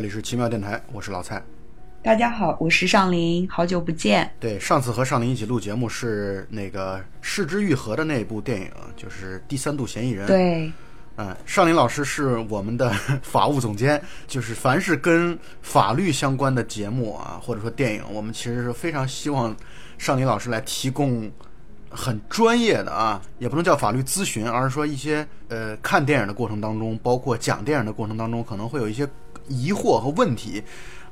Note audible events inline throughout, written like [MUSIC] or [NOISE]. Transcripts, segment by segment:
这里是奇妙电台，我是老蔡。大家好，我是尚林，好久不见。对，上次和尚林一起录节目是那个《失之愈合》的那部电影，就是《第三度嫌疑人》。对，嗯，尚林老师是我们的法务总监，就是凡是跟法律相关的节目啊，或者说电影，我们其实是非常希望尚林老师来提供很专业的啊，也不能叫法律咨询，而是说一些呃看电影的过程当中，包括讲电影的过程当中，可能会有一些疑惑和问题。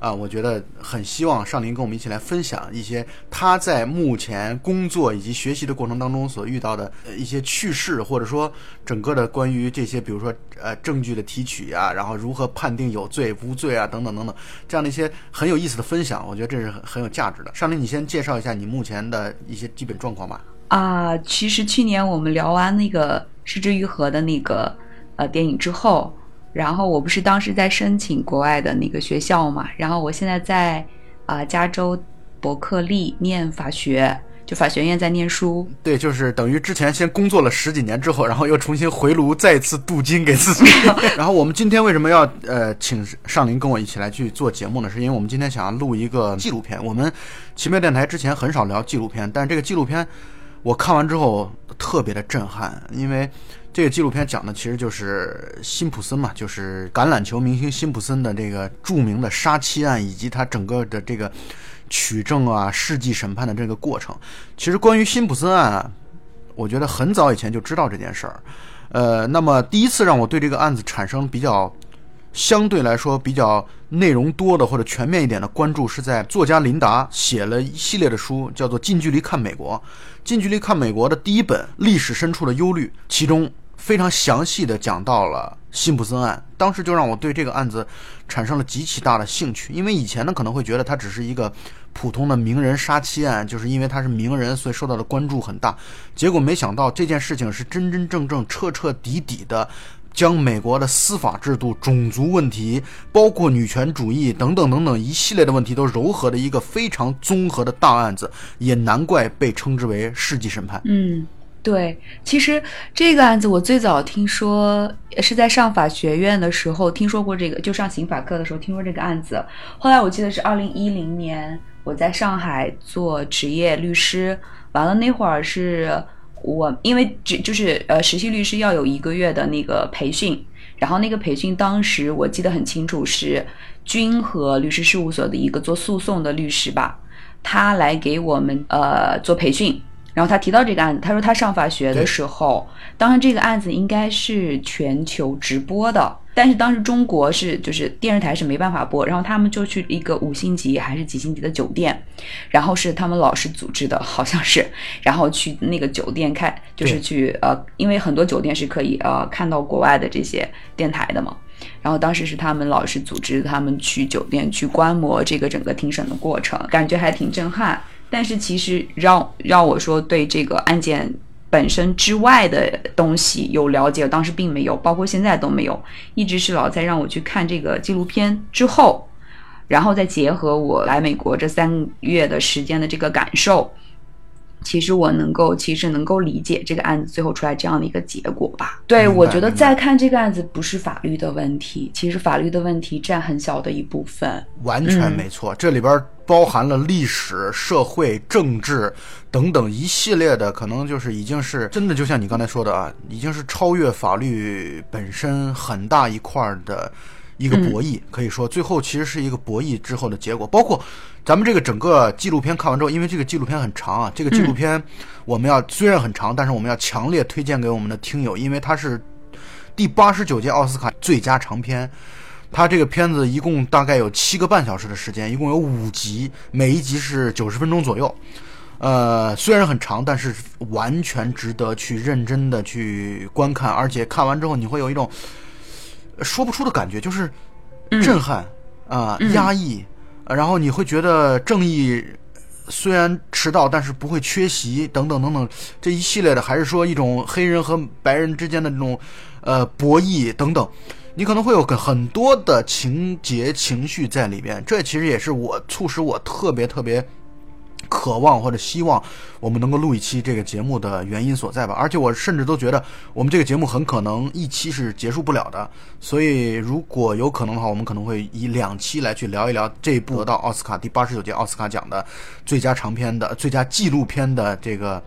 啊，我觉得很希望尚林跟我们一起来分享一些他在目前工作以及学习的过程当中所遇到的一些趣事，或者说整个的关于这些，比如说呃证据的提取啊，然后如何判定有罪无罪啊，等等等等，这样的一些很有意思的分享，我觉得这是很很有价值的。尚林，你先介绍一下你目前的一些基本状况吧。啊，其实去年我们聊完那个失之愈合的那个呃电影之后。然后我不是当时在申请国外的那个学校嘛，然后我现在在啊加州伯克利念法学，就法学院在念书。对，就是等于之前先工作了十几年之后，然后又重新回炉，再次镀金给自己。[LAUGHS] 然后我们今天为什么要呃请尚林跟我一起来去做节目呢？是因为我们今天想要录一个纪录片。我们奇妙电台之前很少聊纪录片，但是这个纪录片我看完之后特别的震撼，因为。这个纪录片讲的其实就是辛普森嘛，就是橄榄球明星辛普森的这个著名的杀妻案，以及他整个的这个取证啊、世纪审判的这个过程。其实关于辛普森案啊，我觉得很早以前就知道这件事儿。呃，那么第一次让我对这个案子产生比较相对来说比较内容多的或者全面一点的关注，是在作家琳达写了一系列的书，叫做《近距离看美国》。近距离看美国的第一本《历史深处的忧虑》，其中。非常详细的讲到了辛普森案，当时就让我对这个案子产生了极其大的兴趣。因为以前呢可能会觉得它只是一个普通的名人杀妻案，就是因为他是名人，所以受到的关注很大。结果没想到这件事情是真真正正、彻彻底底的将美国的司法制度、种族问题、包括女权主义等等等等一系列的问题都糅合的一个非常综合的大案子，也难怪被称之为世纪审判。嗯。对，其实这个案子我最早听说是在上法学院的时候听说过这个，就上刑法课的时候听说这个案子。后来我记得是二零一零年我在上海做职业律师，完了那会儿是我因为只就是呃实习律师要有一个月的那个培训，然后那个培训当时我记得很清楚是君和律师事务所的一个做诉讼的律师吧，他来给我们呃做培训。然后他提到这个案子，他说他上法学的时候，当时这个案子应该是全球直播的，但是当时中国是就是电视台是没办法播，然后他们就去一个五星级还是几星级的酒店，然后是他们老师组织的，[LAUGHS] 好像是，然后去那个酒店看，就是去呃，因为很多酒店是可以呃看到国外的这些电台的嘛，然后当时是他们老师组织他们去酒店去观摩这个整个庭审的过程，感觉还挺震撼。但是其实让让我说对这个案件本身之外的东西有了解，当时并没有，包括现在都没有，一直是老在让我去看这个纪录片之后，然后再结合我来美国这三个月的时间的这个感受。其实我能够，其实能够理解这个案子最后出来这样的一个结果吧。对，我觉得再看这个案子不是法律的问题，其实法律的问题占很小的一部分。完全没错，这里边包含了历史、社会、政治等等一系列的，可能就是已经是真的，就像你刚才说的啊，已经是超越法律本身很大一块的。一个博弈，可以说最后其实是一个博弈之后的结果。包括咱们这个整个纪录片看完之后，因为这个纪录片很长啊，这个纪录片我们要虽然很长，但是我们要强烈推荐给我们的听友，因为它是第八十九届奥斯卡最佳长片。它这个片子一共大概有七个半小时的时间，一共有五集，每一集是九十分钟左右。呃，虽然很长，但是完全值得去认真的去观看，而且看完之后你会有一种。说不出的感觉，就是震撼啊，压抑，然后你会觉得正义虽然迟到，但是不会缺席，等等等等，这一系列的，还是说一种黑人和白人之间的这种呃博弈等等，你可能会有很多的情节情绪在里边。这其实也是我促使我特别特别渴望或者希望我们能够录一期这个节目的原因所在吧。而且我甚至都觉得我们这个节目很可能一期是结束不了的。所以如果有可能的话，我们可能会以两期来去聊一聊这部得到奥斯卡第八十九届奥斯卡奖的最佳长片的最佳纪录片的这个。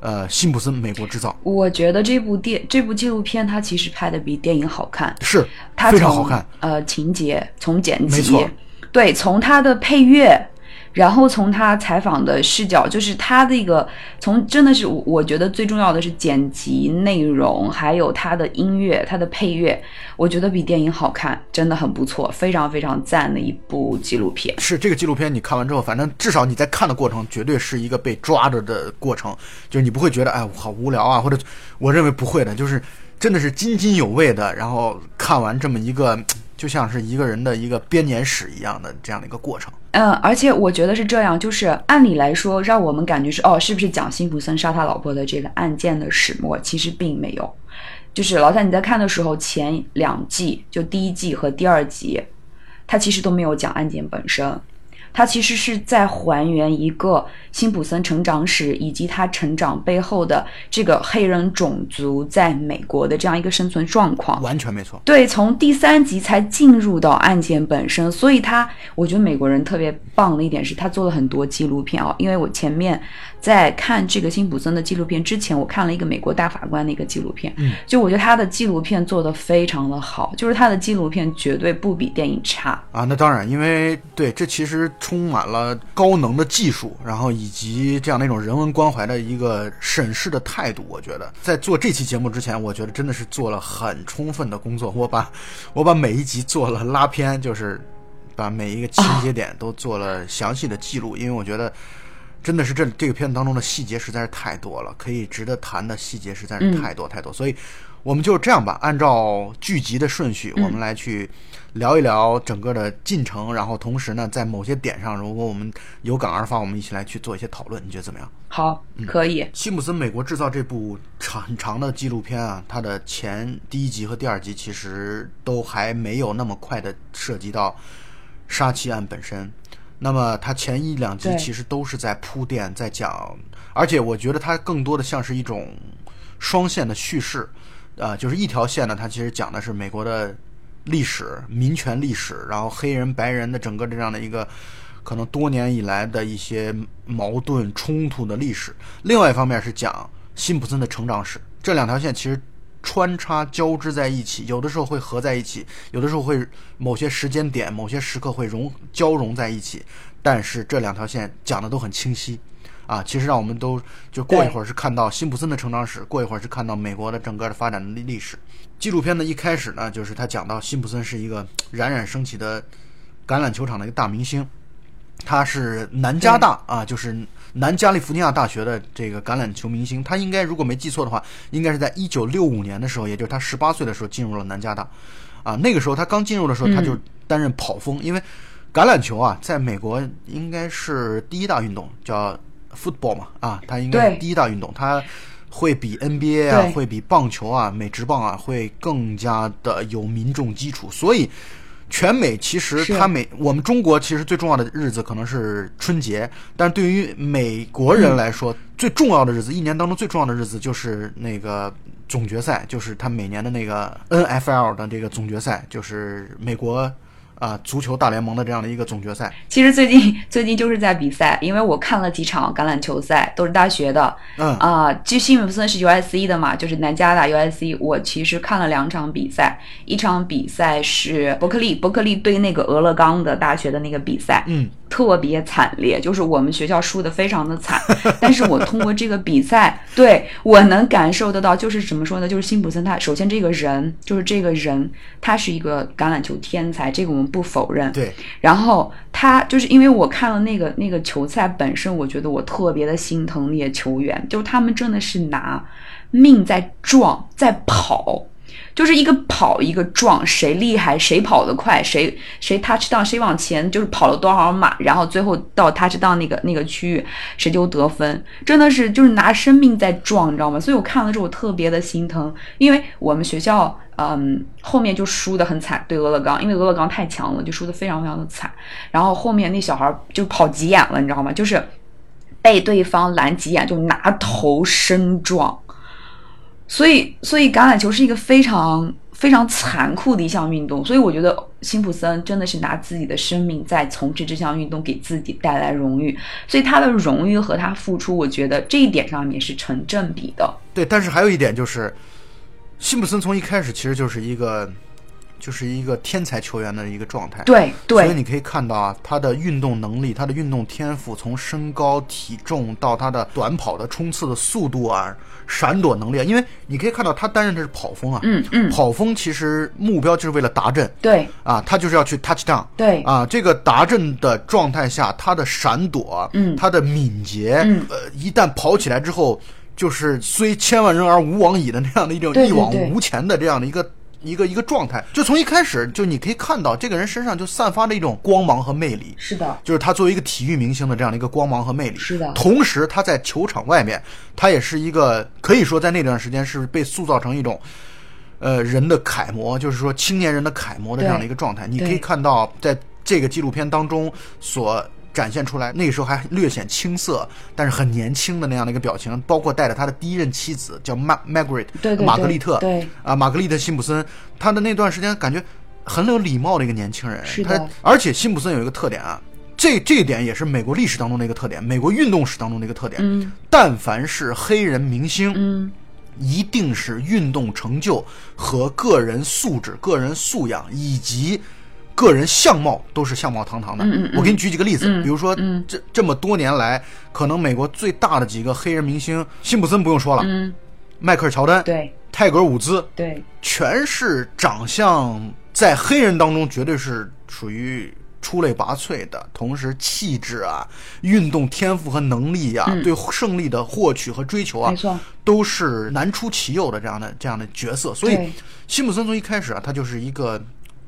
呃，辛普森《美国制造》，我觉得这部电这部纪录片它其实拍的比电影好看，是它非常好看。呃，情节从剪辑，没错，对，从它的配乐。然后从他采访的视角，就是他这个从真的是我我觉得最重要的是剪辑内容，还有他的音乐，他的配乐，我觉得比电影好看，真的很不错，非常非常赞的一部纪录片。是这个纪录片，你看完之后，反正至少你在看的过程，绝对是一个被抓着的过程，就是你不会觉得哎好无聊啊，或者我认为不会的，就是真的是津津有味的，然后看完这么一个。就像是一个人的一个编年史一样的这样的一个过程。嗯，而且我觉得是这样，就是按理来说，让我们感觉是哦，是不是讲辛普森杀他老婆的这个案件的始末？其实并没有。就是老蔡你在看的时候，前两季就第一季和第二集，他其实都没有讲案件本身。他其实是在还原一个辛普森成长史，以及他成长背后的这个黑人种族在美国的这样一个生存状况。完全没错。对，从第三集才进入到案件本身，所以他我觉得美国人特别棒的一点是他做了很多纪录片啊，因为我前面。在看这个辛普森的纪录片之前，我看了一个美国大法官的一个纪录片，嗯，就我觉得他的纪录片做的非常的好，就是他的纪录片绝对不比电影差啊。那当然，因为对这其实充满了高能的技术，然后以及这样的一种人文关怀的一个审视的态度。我觉得在做这期节目之前，我觉得真的是做了很充分的工作。我把 [LAUGHS] 我把每一集做了拉片，就是把每一个情节点都做了详细的记录，因为我觉得。真的是这这个片子当中的细节实在是太多了，可以值得谈的细节实在是太多太多，所以我们就这样吧，按照剧集的顺序，我们来去聊一聊整个的进程，然后同时呢，在某些点上，如果我们有感而发，我们一起来去做一些讨论，你觉得怎么样？好，可以。辛普森《美国制造》这部长很长的纪录片啊，它的前第一集和第二集其实都还没有那么快的涉及到杀妻案本身。那么它前一两集其实都是在铺垫，在讲，而且我觉得它更多的像是一种双线的叙事，呃，就是一条线呢，它其实讲的是美国的历史、民权历史，然后黑人白人的整个这样的一个可能多年以来的一些矛盾冲突的历史；另外一方面是讲辛普森的成长史，这两条线其实。穿插交织在一起，有的时候会合在一起，有的时候会某些时间点、某些时刻会融交融在一起。但是这两条线讲的都很清晰，啊，其实让我们都就过一会儿是看到辛普森的成长史，过一会儿是看到美国的整个的发展的历史。纪录片的一开始呢，就是他讲到辛普森是一个冉冉升起的橄榄球场的一个大明星，他是南加大啊，就是。南加利福尼亚大学的这个橄榄球明星，他应该如果没记错的话，应该是在一九六五年的时候，也就是他十八岁的时候进入了南加大。啊，那个时候他刚进入的时候，他就担任跑锋，因为橄榄球啊，在美国应该是第一大运动，叫 football 嘛，啊，它应该是第一大运动，它会比 NBA 啊，会比棒球啊、美职棒啊，会更加的有民众基础，所以。全美其实，它每我们中国其实最重要的日子可能是春节，但对于美国人来说，最重要的日子，一年当中最重要的日子就是那个总决赛，就是他每年的那个 NFL 的这个总决赛，就是美国。啊，足球大联盟的这样的一个总决赛，其实最近 [LAUGHS] 最近就是在比赛，因为我看了几场橄榄球赛，都是大学的。嗯啊，就辛普森是 USC 的嘛，就是南加大 USC。我其实看了两场比赛，一场比赛是伯克利，伯克利对那个俄勒冈的大学的那个比赛。嗯。特别惨烈，就是我们学校输的非常的惨，[LAUGHS] 但是我通过这个比赛，对我能感受得到，就是怎么说呢？就是辛普森他首先这个人，就是这个人，他是一个橄榄球天才，这个我们不否认。对，然后他就是因为我看了那个那个球赛本身，我觉得我特别的心疼那些球员，就是他们真的是拿命在撞，在跑。就是一个跑一个撞，谁厉害谁跑得快，谁谁 touch down 谁往前就是跑了多少码，然后最后到 touch down 那个那个区域谁就得分，真的是就是拿生命在撞，你知道吗？所以我看了之后我特别的心疼，因为我们学校嗯后面就输得很惨，对俄勒冈，因为俄勒冈太强了，就输得非常非常的惨。然后后面那小孩就跑急眼了，你知道吗？就是被对方拦急眼就拿头身撞。所以，所以橄榄球是一个非常非常残酷的一项运动。所以，我觉得辛普森真的是拿自己的生命在从事这项运动，给自己带来荣誉。所以，他的荣誉和他付出，我觉得这一点上面是成正比的。对，但是还有一点就是，辛普森从一开始其实就是一个。就是一个天才球员的一个状态，对对，所以你可以看到啊，他的运动能力，他的运动天赋，从身高、体重到他的短跑的冲刺的速度啊，闪躲能力啊，因为你可以看到他担任的是跑锋啊，嗯嗯，跑锋其实目标就是为了达阵，对，啊，他就是要去 touch down，对，啊，这个达阵的状态下，他的闪躲，嗯，他的敏捷，嗯，呃，一旦跑起来之后，就是虽千万人而无往矣的那样的一种一往无前的这样的一个。一个一个状态，就从一开始就你可以看到这个人身上就散发着一种光芒和魅力。是的，就是他作为一个体育明星的这样的一个光芒和魅力。是的，同时他在球场外面，他也是一个可以说在那段时间是被塑造成一种，呃，人的楷模，就是说青年人的楷模的这样的一个状态。你可以看到在这个纪录片当中所。展现出来，那个时候还略显青涩，但是很年轻的那样的一个表情，包括带着他的第一任妻子叫玛 Margaret，玛格丽特，对啊，玛格丽特辛普森，他的那段时间感觉很有礼貌的一个年轻人，是的。而且辛普森有一个特点啊，这这一点也是美国历史当中的一个特点，美国运动史当中的一个特点。嗯，但凡是黑人明星，嗯，一定是运动成就和个人素质、个人素养以及。个人相貌都是相貌堂堂的。我给你举几个例子，比如说，嗯，这这么多年来，可能美国最大的几个黑人明星，辛普森不用说了，嗯，迈克尔乔丹，对，泰格伍兹，对，全是长相在黑人当中绝对是属于出类拔萃的，同时气质啊、运动天赋和能力呀，对胜利的获取和追求啊，都是难出其右的这样的这样的角色。所以，辛普森从一开始啊，他就是一个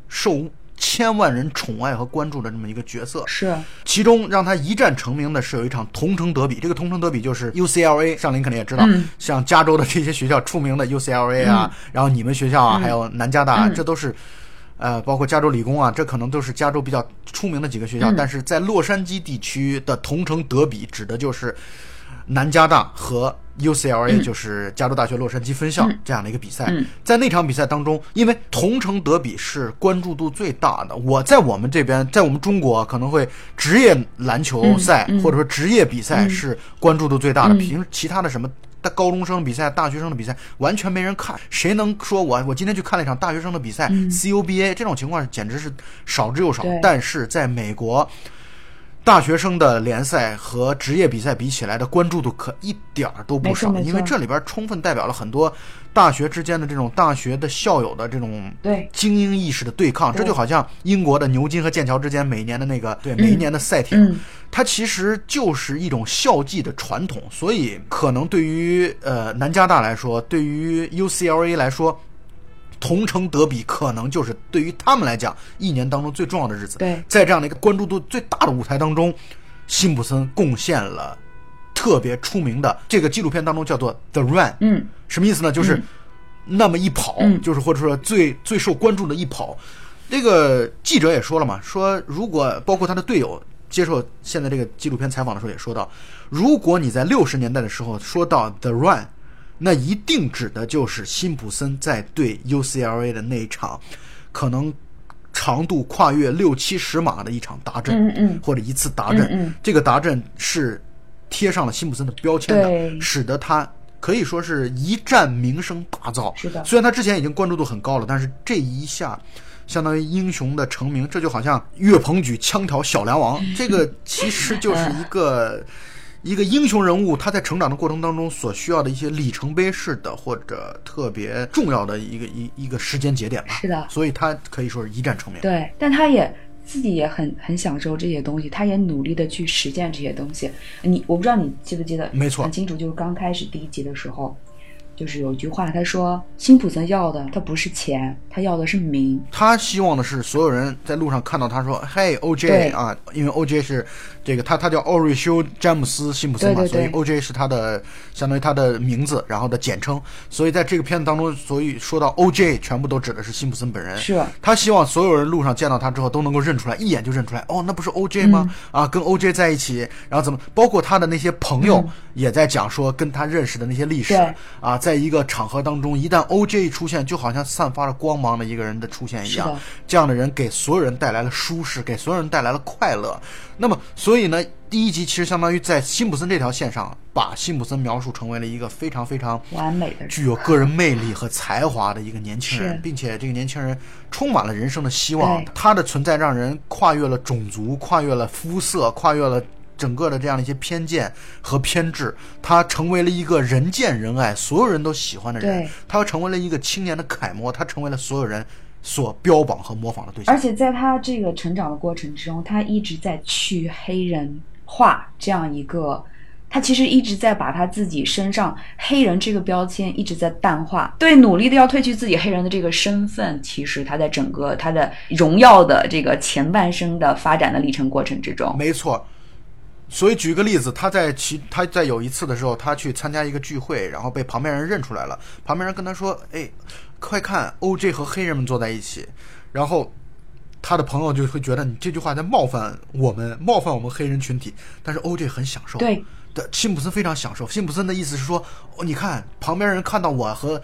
受。千万人宠爱和关注的这么一个角色，是。其中让他一战成名的是有一场同城德比。这个同城德比就是 UCLA，上林肯定也知道，像加州的这些学校出名的 UCLA 啊，然后你们学校啊，还有南加大，这都是，呃，包括加州理工啊，这可能都是加州比较出名的几个学校。但是在洛杉矶地区的同城德比，指的就是南加大和。UCLA 就是加州大学洛杉矶分校这样的一个比赛，在那场比赛当中，因为同城德比是关注度最大的。我在我们这边，在我们中国可能会职业篮球赛或者说职业比赛是关注度最大的，平其他的什么大高中生比赛、大学生的比赛完全没人看。谁能说我我今天去看了一场大学生的比赛？CUBA 这种情况简直是少之又少。但是在美国。大学生的联赛和职业比赛比起来的关注度可一点儿都不少，因为这里边充分代表了很多大学之间的这种大学的校友的这种精英意识的对抗。这就好像英国的牛津和剑桥之间每年的那个对每一年的赛艇，它其实就是一种校际的传统。所以可能对于呃南加大来说，对于 UCLA 来说。同城德比可能就是对于他们来讲一年当中最重要的日子。对，在这样的一个关注度最大的舞台当中，辛普森贡献了特别出名的这个纪录片当中叫做《The Run》。嗯，什么意思呢？就是那么一跑，就是或者说最最受关注的一跑。这个记者也说了嘛，说如果包括他的队友接受现在这个纪录片采访的时候也说到，如果你在六十年代的时候说到《The Run》。那一定指的就是辛普森在对 UCLA 的那一场，可能长度跨越六七十码的一场达阵，嗯嗯，或者一次达阵，嗯，这个达阵是贴上了辛普森的标签的，使得他可以说是一战名声大噪。是的，虽然他之前已经关注度很高了，但是这一下相当于英雄的成名，这就好像岳鹏举枪挑小梁王，这个其实就是一个。一个英雄人物，他在成长的过程当中所需要的一些里程碑式的或者特别重要的一个一一个时间节点吧。是的，所以他可以说是一战成名。对，但他也自己也很很享受这些东西，他也努力的去实践这些东西。你我不知道你记不记得？没错，很清楚，就是刚开始第一集的时候。就是有一句话，他说辛普森要的他不是钱，他要的是名。他希望的是所有人在路上看到他说：“嘿，O.J. 啊，因为 O.J. 是这个他他叫奥瑞修詹姆斯辛普森嘛，对对对所以 O.J. 是他的相当于他的名字，然后的简称。所以在这个片子当中，所以说到 O.J. 全部都指的是辛普森本人。是他希望所有人路上见到他之后都能够认出来，一眼就认出来，哦，那不是 O.J. 吗？嗯啊，跟 O.J. 在一起，然后怎么？包括他的那些朋友也在讲说跟他认识的那些历史嗯啊，在一个场合当中，一旦 O.J. 一出现，就好像散发着光芒的一个人的出现一样，这样的人给所有人带来了舒适，给所有人带来了快乐。那么，所以呢，第一集其实相当于在辛普森这条线上，把辛普森描述成为了一个非常非常完美的具有个人魅力和才华的一个年轻人，并且这个年轻人充满了人生的希望。他的存在让人跨越了种族，跨越了肤色，跨越了。整个的这样的一些偏见和偏执，他成为了一个人见人爱、所有人都喜欢的人对。他成为了一个青年的楷模，他成为了所有人所标榜和模仿的对象而。且在他这个成长的过程之中，他一直在去黑人化这样一个，他其实一直在把他自己身上黑人这个标签一直在淡化，对，努力的要褪去自己黑人的这个身份。其实他在整个他的荣耀的这个前半生的发展的历程过程之中，没错。所以举个例子，他在其他在有一次的时候，他去参加一个聚会，然后被旁边人认出来了。旁边人跟他说：“哎，快看，OJ 和黑人们坐在一起。”然后他的朋友就会觉得你这句话在冒犯我们，冒犯我们黑人群体。但是 OJ 很享受，对的，辛普森非常享受。辛普森的意思是说，哦，你看旁边人看到我和。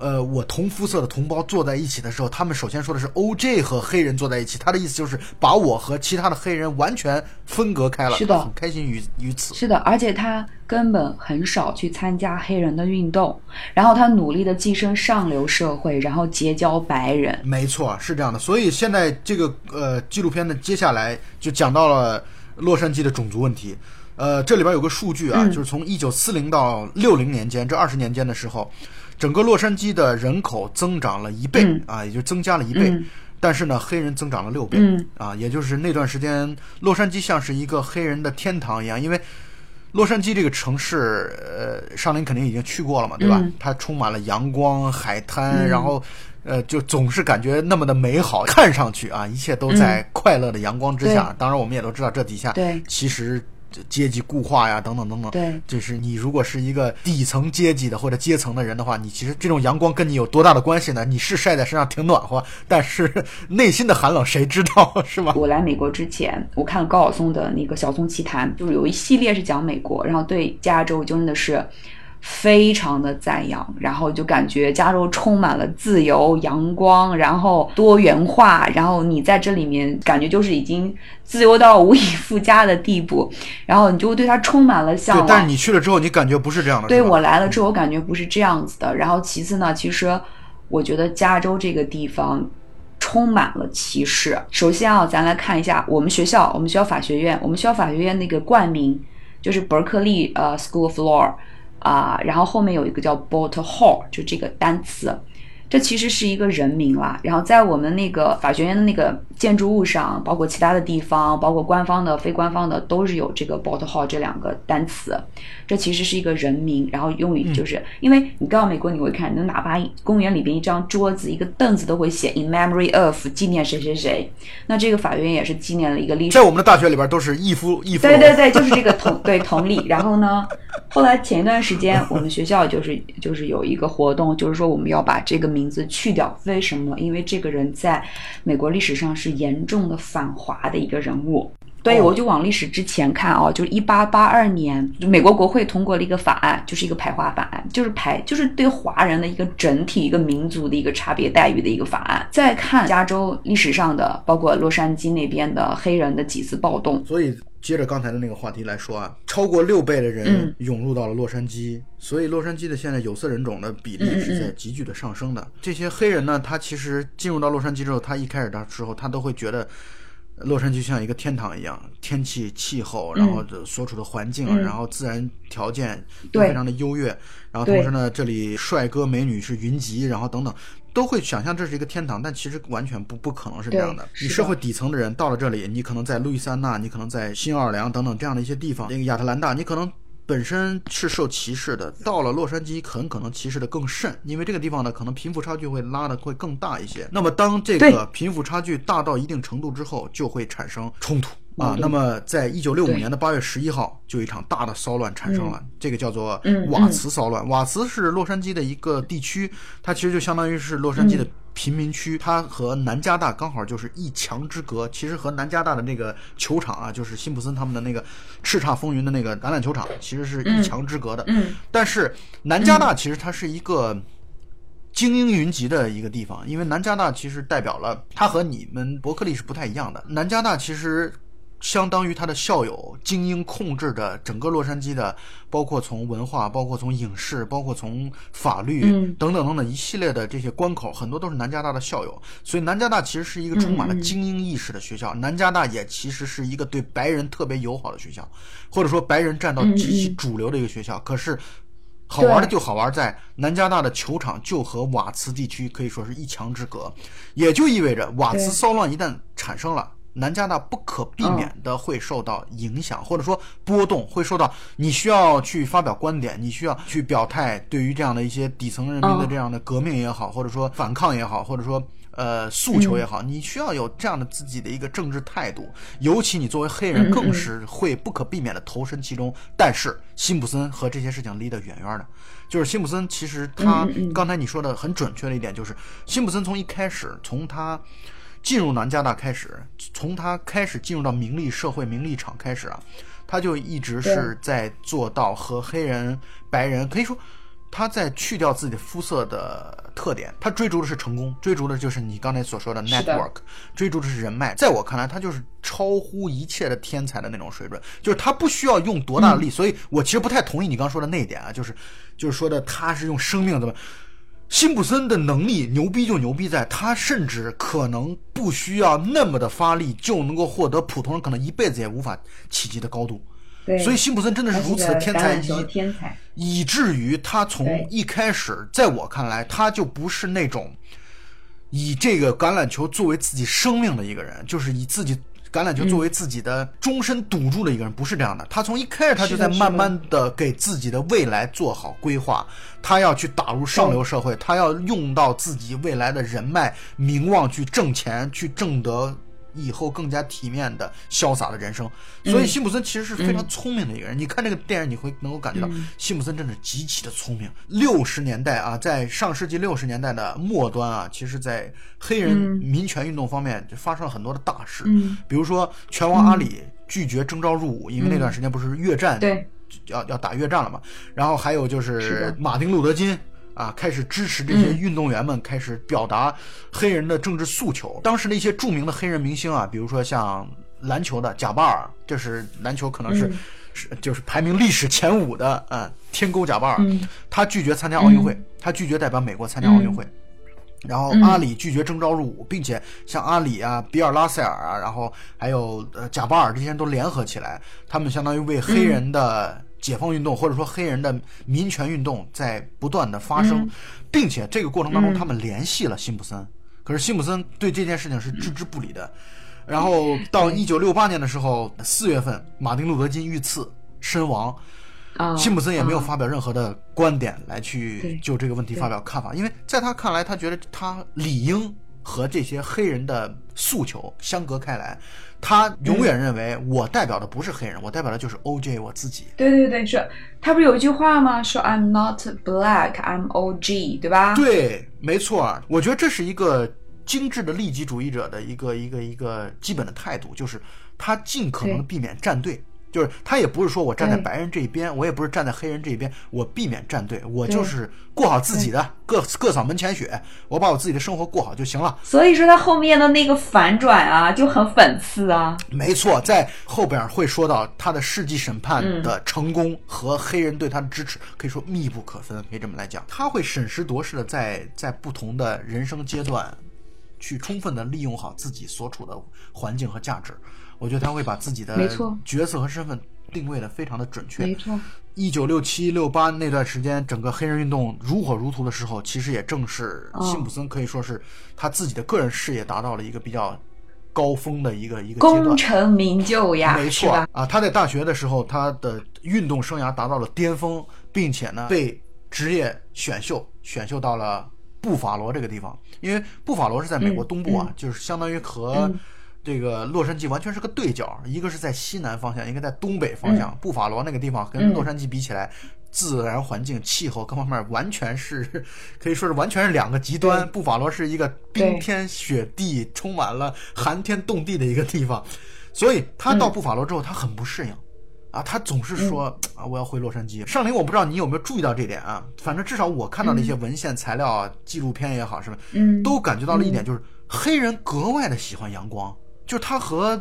呃，我同肤色的同胞坐在一起的时候，他们首先说的是 O.J. 和黑人坐在一起，他的意思就是把我和其他的黑人完全分隔开了。是的很开心于于此。是的，而且他根本很少去参加黑人的运动，然后他努力的跻身上流社会，然后结交白人。没错，是这样的。所以现在这个呃纪录片的接下来就讲到了洛杉矶的种族问题。呃，这里边有个数据啊，嗯就是从一九四零到六零年间这二十年间的时候，整个洛杉矶的人口增长了一倍、嗯。啊，也就增加了一倍。嗯。但是呢，黑人增长了六倍、嗯。啊，也就是那段时间，洛杉矶像是一个黑人的天堂一样，因为洛杉矶这个城市，呃，上林肯定已经去过了嘛，对吧？嗯。它充满了阳光、海滩，然后，呃，就总是感觉那么的美好，看上去啊，一切都在快乐的阳光之下。对。当然，我们也都知道这底下其实阶级固化呀，等等等等。对就是你如果是一个底层阶级的或者阶层的人的话，你其实这种阳光跟你有多大的关系呢？你是晒在身上挺暖和，但是内心的寒冷谁知道是吧？我来美国之前，我看了高晓松的那个《晓松奇谈》，就是有一系列是讲美国，然后对加州真的是非常的赞扬，然后就感觉加州充满了自由、阳光，然后多元化，然后你在这里面感觉就是已经自由到无以复加的地步，然后你就对它充满了向对，往。但是你去了之后，你感觉不是这样的，对我来了之后，我感觉不是这样子的。然后其次呢，其实我觉得加州这个地方充满了歧视。首先啊，咱来看一下我们学校，我们学校法学院，我们学校法学院那个冠名就是伯克利呃 School of Law 啊、然后后面有一个叫 Bolt Hall，就这个单词。这其实是一个人名啦，然后在我们那个法学院的那个建筑物上，包括其他的地方，包括官方的、非官方的，都是有这个 Bolt Hall 这两个单词。这其实是一个人名，然后用于就是、因为你到美国你会看，你哪怕公园里边一张桌子、一个凳子都会写 In memory of 纪念谁谁谁。那这个法院也是纪念了一个历史在我们的大学里边都是一夫一夫，对对对，就是这个同对同理。然后呢，后来前一段时间我们学校就是就是有一个活动，就是说我们要把这个名字去掉。为什么？因为这个人在美国历史上是严重的反华的一个人物。对，哦我就往历史之前看啊，就是一八八二年，美国国会通过了一个法案，就是一个排华法案，就是排就是对华人的一个整体一个民族的一个差别待遇的一个法案。再看加州历史上的，包括洛杉矶那边的黑人的几次暴动，所以接着刚才的那个话题来说啊，超过六倍的人嗯。涌入到了洛杉矶，所以洛杉矶的现在有色人种的比例是在急剧的上升的。这些黑人呢，他其实进入到洛杉矶之后，他一开始的时候，他都会觉得。洛杉矶像一个天堂一样，天气、气候，然后所处的环境，嗯。然后自然条件都非常的优越，然后同时呢，这里帅哥美女是云集，然后等等，都会想象这是一个天堂，但其实完全不不可能是这样的。你社会底层的人到了这里，你可能在路易斯安那，你可能在新奥尔良等等这样的一些地方，那个亚特兰大，你可能本身是受歧视的，到了洛杉矶很可能歧视的更甚，因为这个地方呢，可能贫富差距会拉的会更大一些。那么当这个贫富差距大到一定程度之后，就会产生冲突。啊，那么在一九六五年的八月十一号，就一场大的骚乱产生了，这个叫做瓦茨骚乱。瓦茨是洛杉矶的一个地区，它其实就相当于是洛杉矶的贫民区，它和南加大刚好就是一墙之隔。其实和南加大的那个球场啊，就是辛普森他们的那个叱咤风云的那个橄榄球场，其实是一墙之隔的。嗯，但是南加大其实它是一个精英云集的一个地方，因为南加大其实代表了它和你们伯克利是不太一样的。南加大其实。相当于他的校友精英控制着整个洛杉矶的，包括从文化，包括从影视，包括从法律等等等等一系列的这些关口，很多都是南加大的校友。所以南加大其实是一个充满了精英意识的学校。南加大也其实是一个对白人特别友好的学校，或者说白人占到极其主流的一个学校。可是好玩的就好玩在南加大的球场就和瓦茨地区可以说是一墙之隔，也就意味着瓦茨骚乱一旦产生了。南加大不可避免的会受到影响，或者说波动，会受到你需要去发表观点，你需要去表态，对于这样的一些底层人民的这样的革命也好，或者说反抗也好，或者说呃诉求也好，你需要有这样的自己的一个政治态度。尤其你作为黑人，更是会不可避免的投身其中。但是辛普森和这些事情离得远远的，就是辛普森其实他刚才你说的很准确的一点，就是辛普森从一开始从他。进入南加大开始，从他开始进入到名利社会、名利场开始啊，他就一直是在做到和黑人、白人可以说，他在去掉自己的肤色的特点，他追逐的是成功，追逐的就是你刚才所说的 network，追逐的是人脉。在我看来，他就是超乎一切的天才的那种水准，就是他不需要用多大的力，所以我其实不太同意你刚说的那一点啊，就是就是说的他是用生命怎么。辛普森的能力牛逼就牛逼在，他甚至可能不需要那么的发力就能够获得普通人可能一辈子也无法企及的高度。对，所以辛普森真的是如此的天才，以天才，以至于他从一开始，在我看来，他就不是那种以这个橄榄球作为自己生命的一个人，就是以自己。橄榄球作为自己的终身赌注的一个人，不是这样的。他从一开始，他就在慢慢的给自己的未来做好规划。他要去打入上流社会，他要用到自己未来的人脉、名望去挣钱，去挣得。以后更加体面的、潇洒的人生，所以辛普森其实是非常聪明的一个人。你看这个电影，你会能够感觉到辛普森真的极其的聪明。六十年代啊，在上世纪六十年代的末端啊，其实，在黑人民权运动方面就发生了很多的大事，比如说拳王阿里拒绝征召入伍，因为那段时间不是越战，对，要要打越战了嘛。然后还有就是马丁路德金。啊，开始支持这些运动员们，开始表达黑人的政治诉求。当时的一些著名的黑人明星啊，比如说像篮球的贾巴尔，这是篮球可能是是就是排名历史前五的啊，天勾贾巴尔，他拒绝参加奥运会，他拒绝代表美国参加奥运会。然后阿里拒绝征召入伍，并且像阿里啊、比尔拉塞尔啊，然后还有呃贾巴尔这些人都联合起来，他们相当于为黑人的。解放运动或者说黑人的民权运动在不断的发生，并且这个过程当中他们联系了辛普森，可是辛普森对这件事情是置之不理的。然后到一九六八年的时候，四月份马丁路德金遇刺身亡，辛普森也没有发表任何的观点来去就这个问题发表看法，因为在他看来，他觉得他理应和这些黑人的诉求相隔开来。他永远认为我代表的不是黑人，我代表的就是 O.J. 我自己。对对对，是他不是有一句话吗？说 I'm not black, I'm O.G. 对吧？对，没错。我觉得这是一个精致的利己主义者的一个一个一个基本的态度，就是他尽可能避免站队。就是他也不是说我站在白人这一边，我也不是站在黑人这一边，我避免站队，我就是过好自己的，各各扫门前雪，我把我自己的生活过好就行了。所以说他后面的那个反转啊，就很讽刺啊。没错，在后边会说到他的世纪审判的成功和黑人对他的支持，可以说密不可分，可以这么来讲。他会审时度势的在在不同的人生阶段，去充分的利用好自己所处的环境和价值。我觉得他会把自己的角色和身份定位的非常的准确。没错，一九六七六八那段时间，整个黑人运动如火如荼的时候，其实也正是辛普森可以说是他自己的个人事业达到了一个比较高峰的一个一个阶功段。成名就呀，没错？啊，他在大学的时候，他的运动生涯达到了巅峰，并且呢被职业选秀选秀到了布法罗这个地方，因为布法罗是在美国东部啊，就是相当于和嗯这个洛杉矶完全是个对角，一个是在西南方向，一个在东北方向。布法罗那个地方跟嗯洛杉矶比起来。自然环境、气候各方面完全是可以说是完全是两个极端。布法罗是一个冰天雪地、充满了寒天冻地的一个地方，所以他到布法罗之后，他很不适应。啊，他总是说、啊，我要回洛杉矶。上林，我不知道你有没有注意到这点啊？反正至少我看到的一些文献材料啊、纪录片也好，是吧？嗯，都感觉到了一点，就是黑人格外的喜欢阳光，就是他和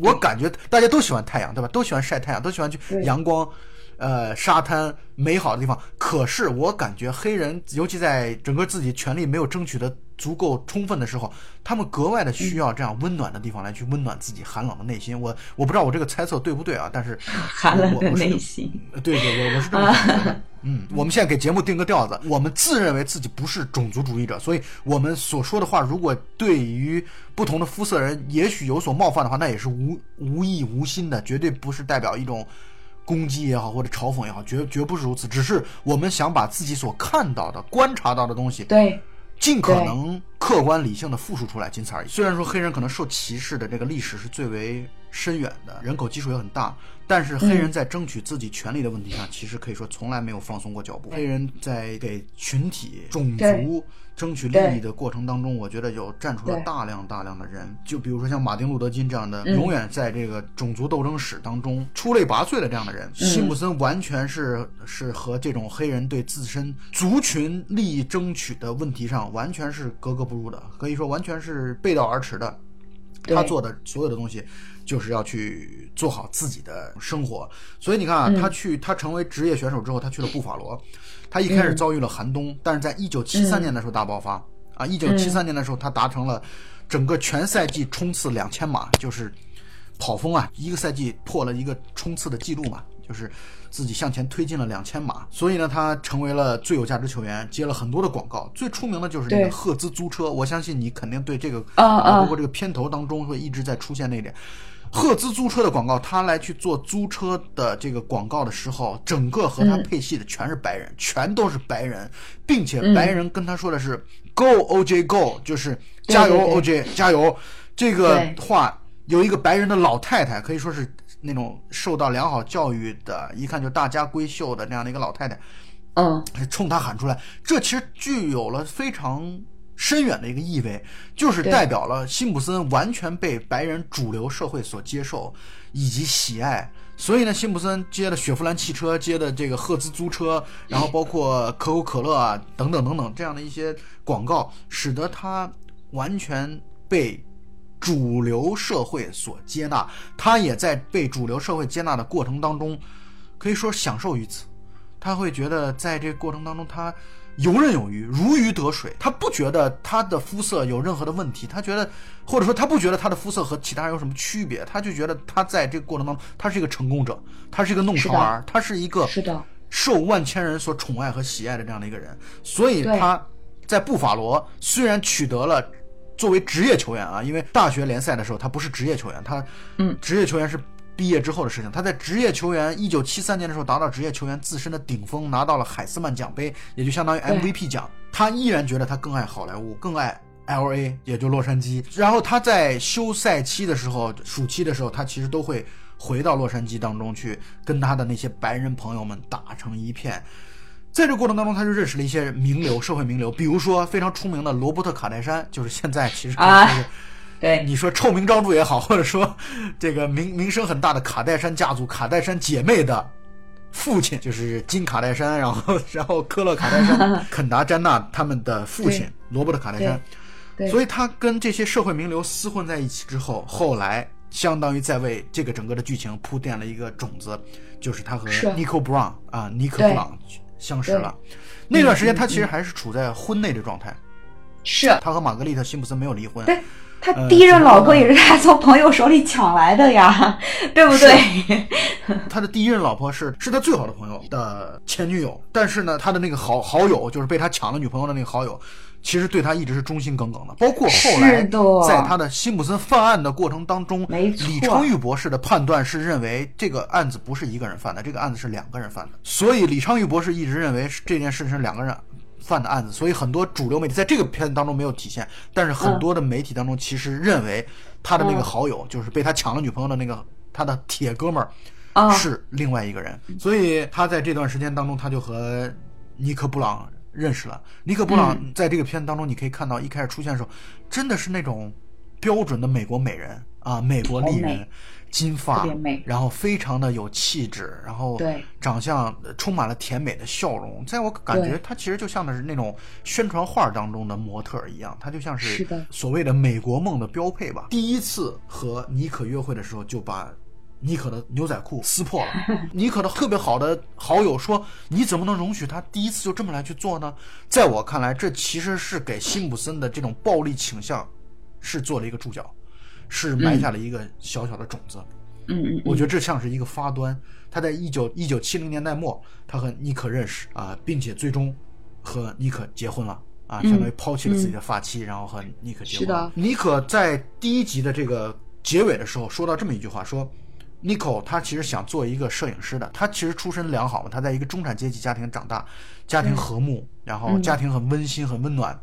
我感觉大家都喜欢太阳，对吧？都喜欢晒太阳，都喜欢去阳光。呃，沙滩美好的地方，可是我感觉黑人，尤其在整个自己权利没有争取的足够充分的时候，他们格外的需要这样温暖的地方来去温暖自己寒冷的内心。我我不知道我这个猜测对不对啊，但是 [LAUGHS] 寒冷的内心。对对，我我是这么感觉的。[LAUGHS] 嗯，我们现在给节目定个调子，我们自认为自己不是种族主义者，所以我们所说的话，如果对于不同的肤色人也许有所冒犯的话，那也是无无意无心的，绝对不是代表一种攻击也好或者嘲讽也好，绝绝不是如此。只是我们想把自己所看到的、观察到的东西，对，尽可能客观理性的复述出来，仅此而已。虽然说黑人可能受歧视的这个历史是最为深远的，人口基数也很大，但是黑人在争取自己权利的问题上，其实可以说从来没有放松过脚步。黑人在给群体、种族争取利益的过程当中，我觉得有站出了大量大量的人，就比如说像马丁·路德·金这样的，嗯永远在这个种族斗争史当中出类拔萃的这样的人。辛普森完全是是和这种黑人对自身族群利益争取的问题上完全是格格不入的，可以说完全是背道而驰的。他做的所有的东西，就是要去做好自己的生活。所以你看啊，他去他成为职业选手之后，他去了布法罗，他一开始遭遇了寒冬，但是在一九七三年的时候大爆发、啊！一九七三年的时候，他达成了整个全赛季冲刺两千码，就是跑风啊，一个赛季破了一个冲刺的记录嘛，就是自己向前推进了两千码，所以呢，他成为了最有价值球员，接了很多的广告，最出名的就是那个赫兹租车，我相信你肯定对这个啊啊包括这个片头当中会一直在出现那一点。赫兹租车的广告，他来去做租车的这个广告的时候，整个和他配戏的全是白人，全都是白人，并且白人跟他说的是 “Go OJ Go”，就是加油 OJ 加油。这个话有一个白人的老太太，可以说是那种受到良好教育的，一看就大家闺秀的那样的一个老太太，嗯，冲他喊出来，这其实具有了非常深远的一个意味，就是代表了辛普森完全被白人主流社会所接受以及喜爱。所以呢，辛普森接的雪佛兰汽车，接的这个赫兹租车，然后包括可口可乐啊等等等等这样的一些广告，使得他完全被主流社会所接纳。他也在被主流社会接纳的过程当中，可以说享受于此。他会觉得在这个过程当中，他游刃有余，如鱼得水。他不觉得他的肤色有任何的问题，他觉得，或者说他不觉得他的肤色和其他人有什么区别，他就觉得他在这个过程当中，他是一个成功者，他是一个弄潮儿，他是一个是的，受万千人所宠爱和喜爱的这样的一个人。所以他在布法罗虽然取得了。作为职业球员啊，因为大学联赛的时候他不是职业球员，他嗯职业球员是毕业之后的事情。他在职业球员一九七三年的时候达到职业球员自身的顶峰，拿到了海斯曼奖杯，也就相当于 MVP 奖。他依然觉得他更爱好莱坞，更爱 LA，也就洛杉矶。然后他在休赛期的时候，暑期的时候，他其实都会回到洛杉矶当中去，跟他的那些白人朋友们打成一片。在这个过程当中，他就认识了一些名流、社会名流，比如说非常出名的罗伯特·卡戴珊，就是现在其实可以啊说是对，你说臭名昭著也好，或者说这个名名声很大的卡戴珊家族、卡戴珊姐妹的父亲，就是金卡戴珊，然后然后科勒卡戴珊、[LAUGHS] 肯达詹娜他们的父亲罗伯特卡戴珊，所以他跟这些社会名流厮混在一起之后，后来相当于在为这个整个的剧情铺垫了一个种子，就是他和是。Nico Brown 啊，尼克布朗相识了。那段时间，他其实还是处在婚内的状态，是。他和玛格丽特·辛普森没有离婚。对他呃第一任老婆也是他从朋友手里抢来的呀，对不对？[LAUGHS] 他的第一任老婆是是他最好的朋友的前女友，但是呢，他的那个好好友就是被他抢了女朋友的那个好友，其实对他一直是忠心耿耿的，包括后来在他的辛普森犯案的过程当中，李昌钰博士的判断是认为这个案子不是一个人犯的，这个案子是两个人犯的，所以李昌钰博士一直认为这件事是两个人。犯的案子，所以很多主流媒体在这个片子当中没有体现，但是很多的媒体当中其实认为他的那个好友，就是被他抢了女朋友的那个他的铁哥们儿，啊。是另外一个人，所以他在这段时间当中，他就和尼克布朗认识了。尼克布朗嗯。在这个片子当中，你可以看到一开始出现的时候，真的是那种标准的美国美人啊，美国丽人金发然后非常的有气质，然后对长相呃充满了甜美的笑容，在我感觉对他其实就像的是那种宣传画当中的模特儿一样，他就像是所谓的美国梦的标配吧。第一次和妮可约会的时候，就把妮可的牛仔裤撕破了。[LAUGHS] 妮可的特别好的好友说：“你怎么能容许他第一次就这么来去做呢？”在我看来，这其实是给辛普森的这种暴力倾向是做了一个注脚，是埋下了一个小小的种子。嗯嗯我觉得这像是一个发端。他在一九一九七零年代末，他和妮可认识啊，并且最终和妮可结婚了啊，相当于抛弃了自己的发妻，然后和妮可结婚。嗯是的妮可在第一集的这个结尾的时候说到这么一句话，说。妮可她其实想做一个摄影师的，她其实出身良好嘛，她在一个中产阶级家庭长大，家庭和睦，然后家庭很温馨、很温暖，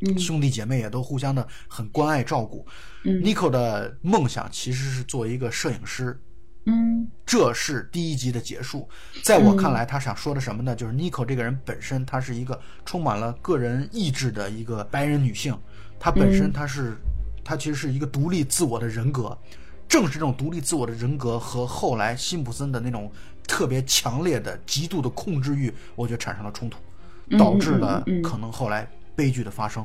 嗯兄弟姐妹也都互相的很关爱照顾。嗯 Nico 的梦想其实是做一个摄影师，嗯这是第一集的结束。在我看来，他想说的什么呢？就是 Nico 这个人本身，她是一个充满了个人意志的一个白人女性，她本身她是，她其实是一个独立自我的人格。正是这种独立自我的人格和后来辛普森的那种特别强烈的、极度的控制欲，我觉得产生了冲突，导致了可能后来悲剧的发生。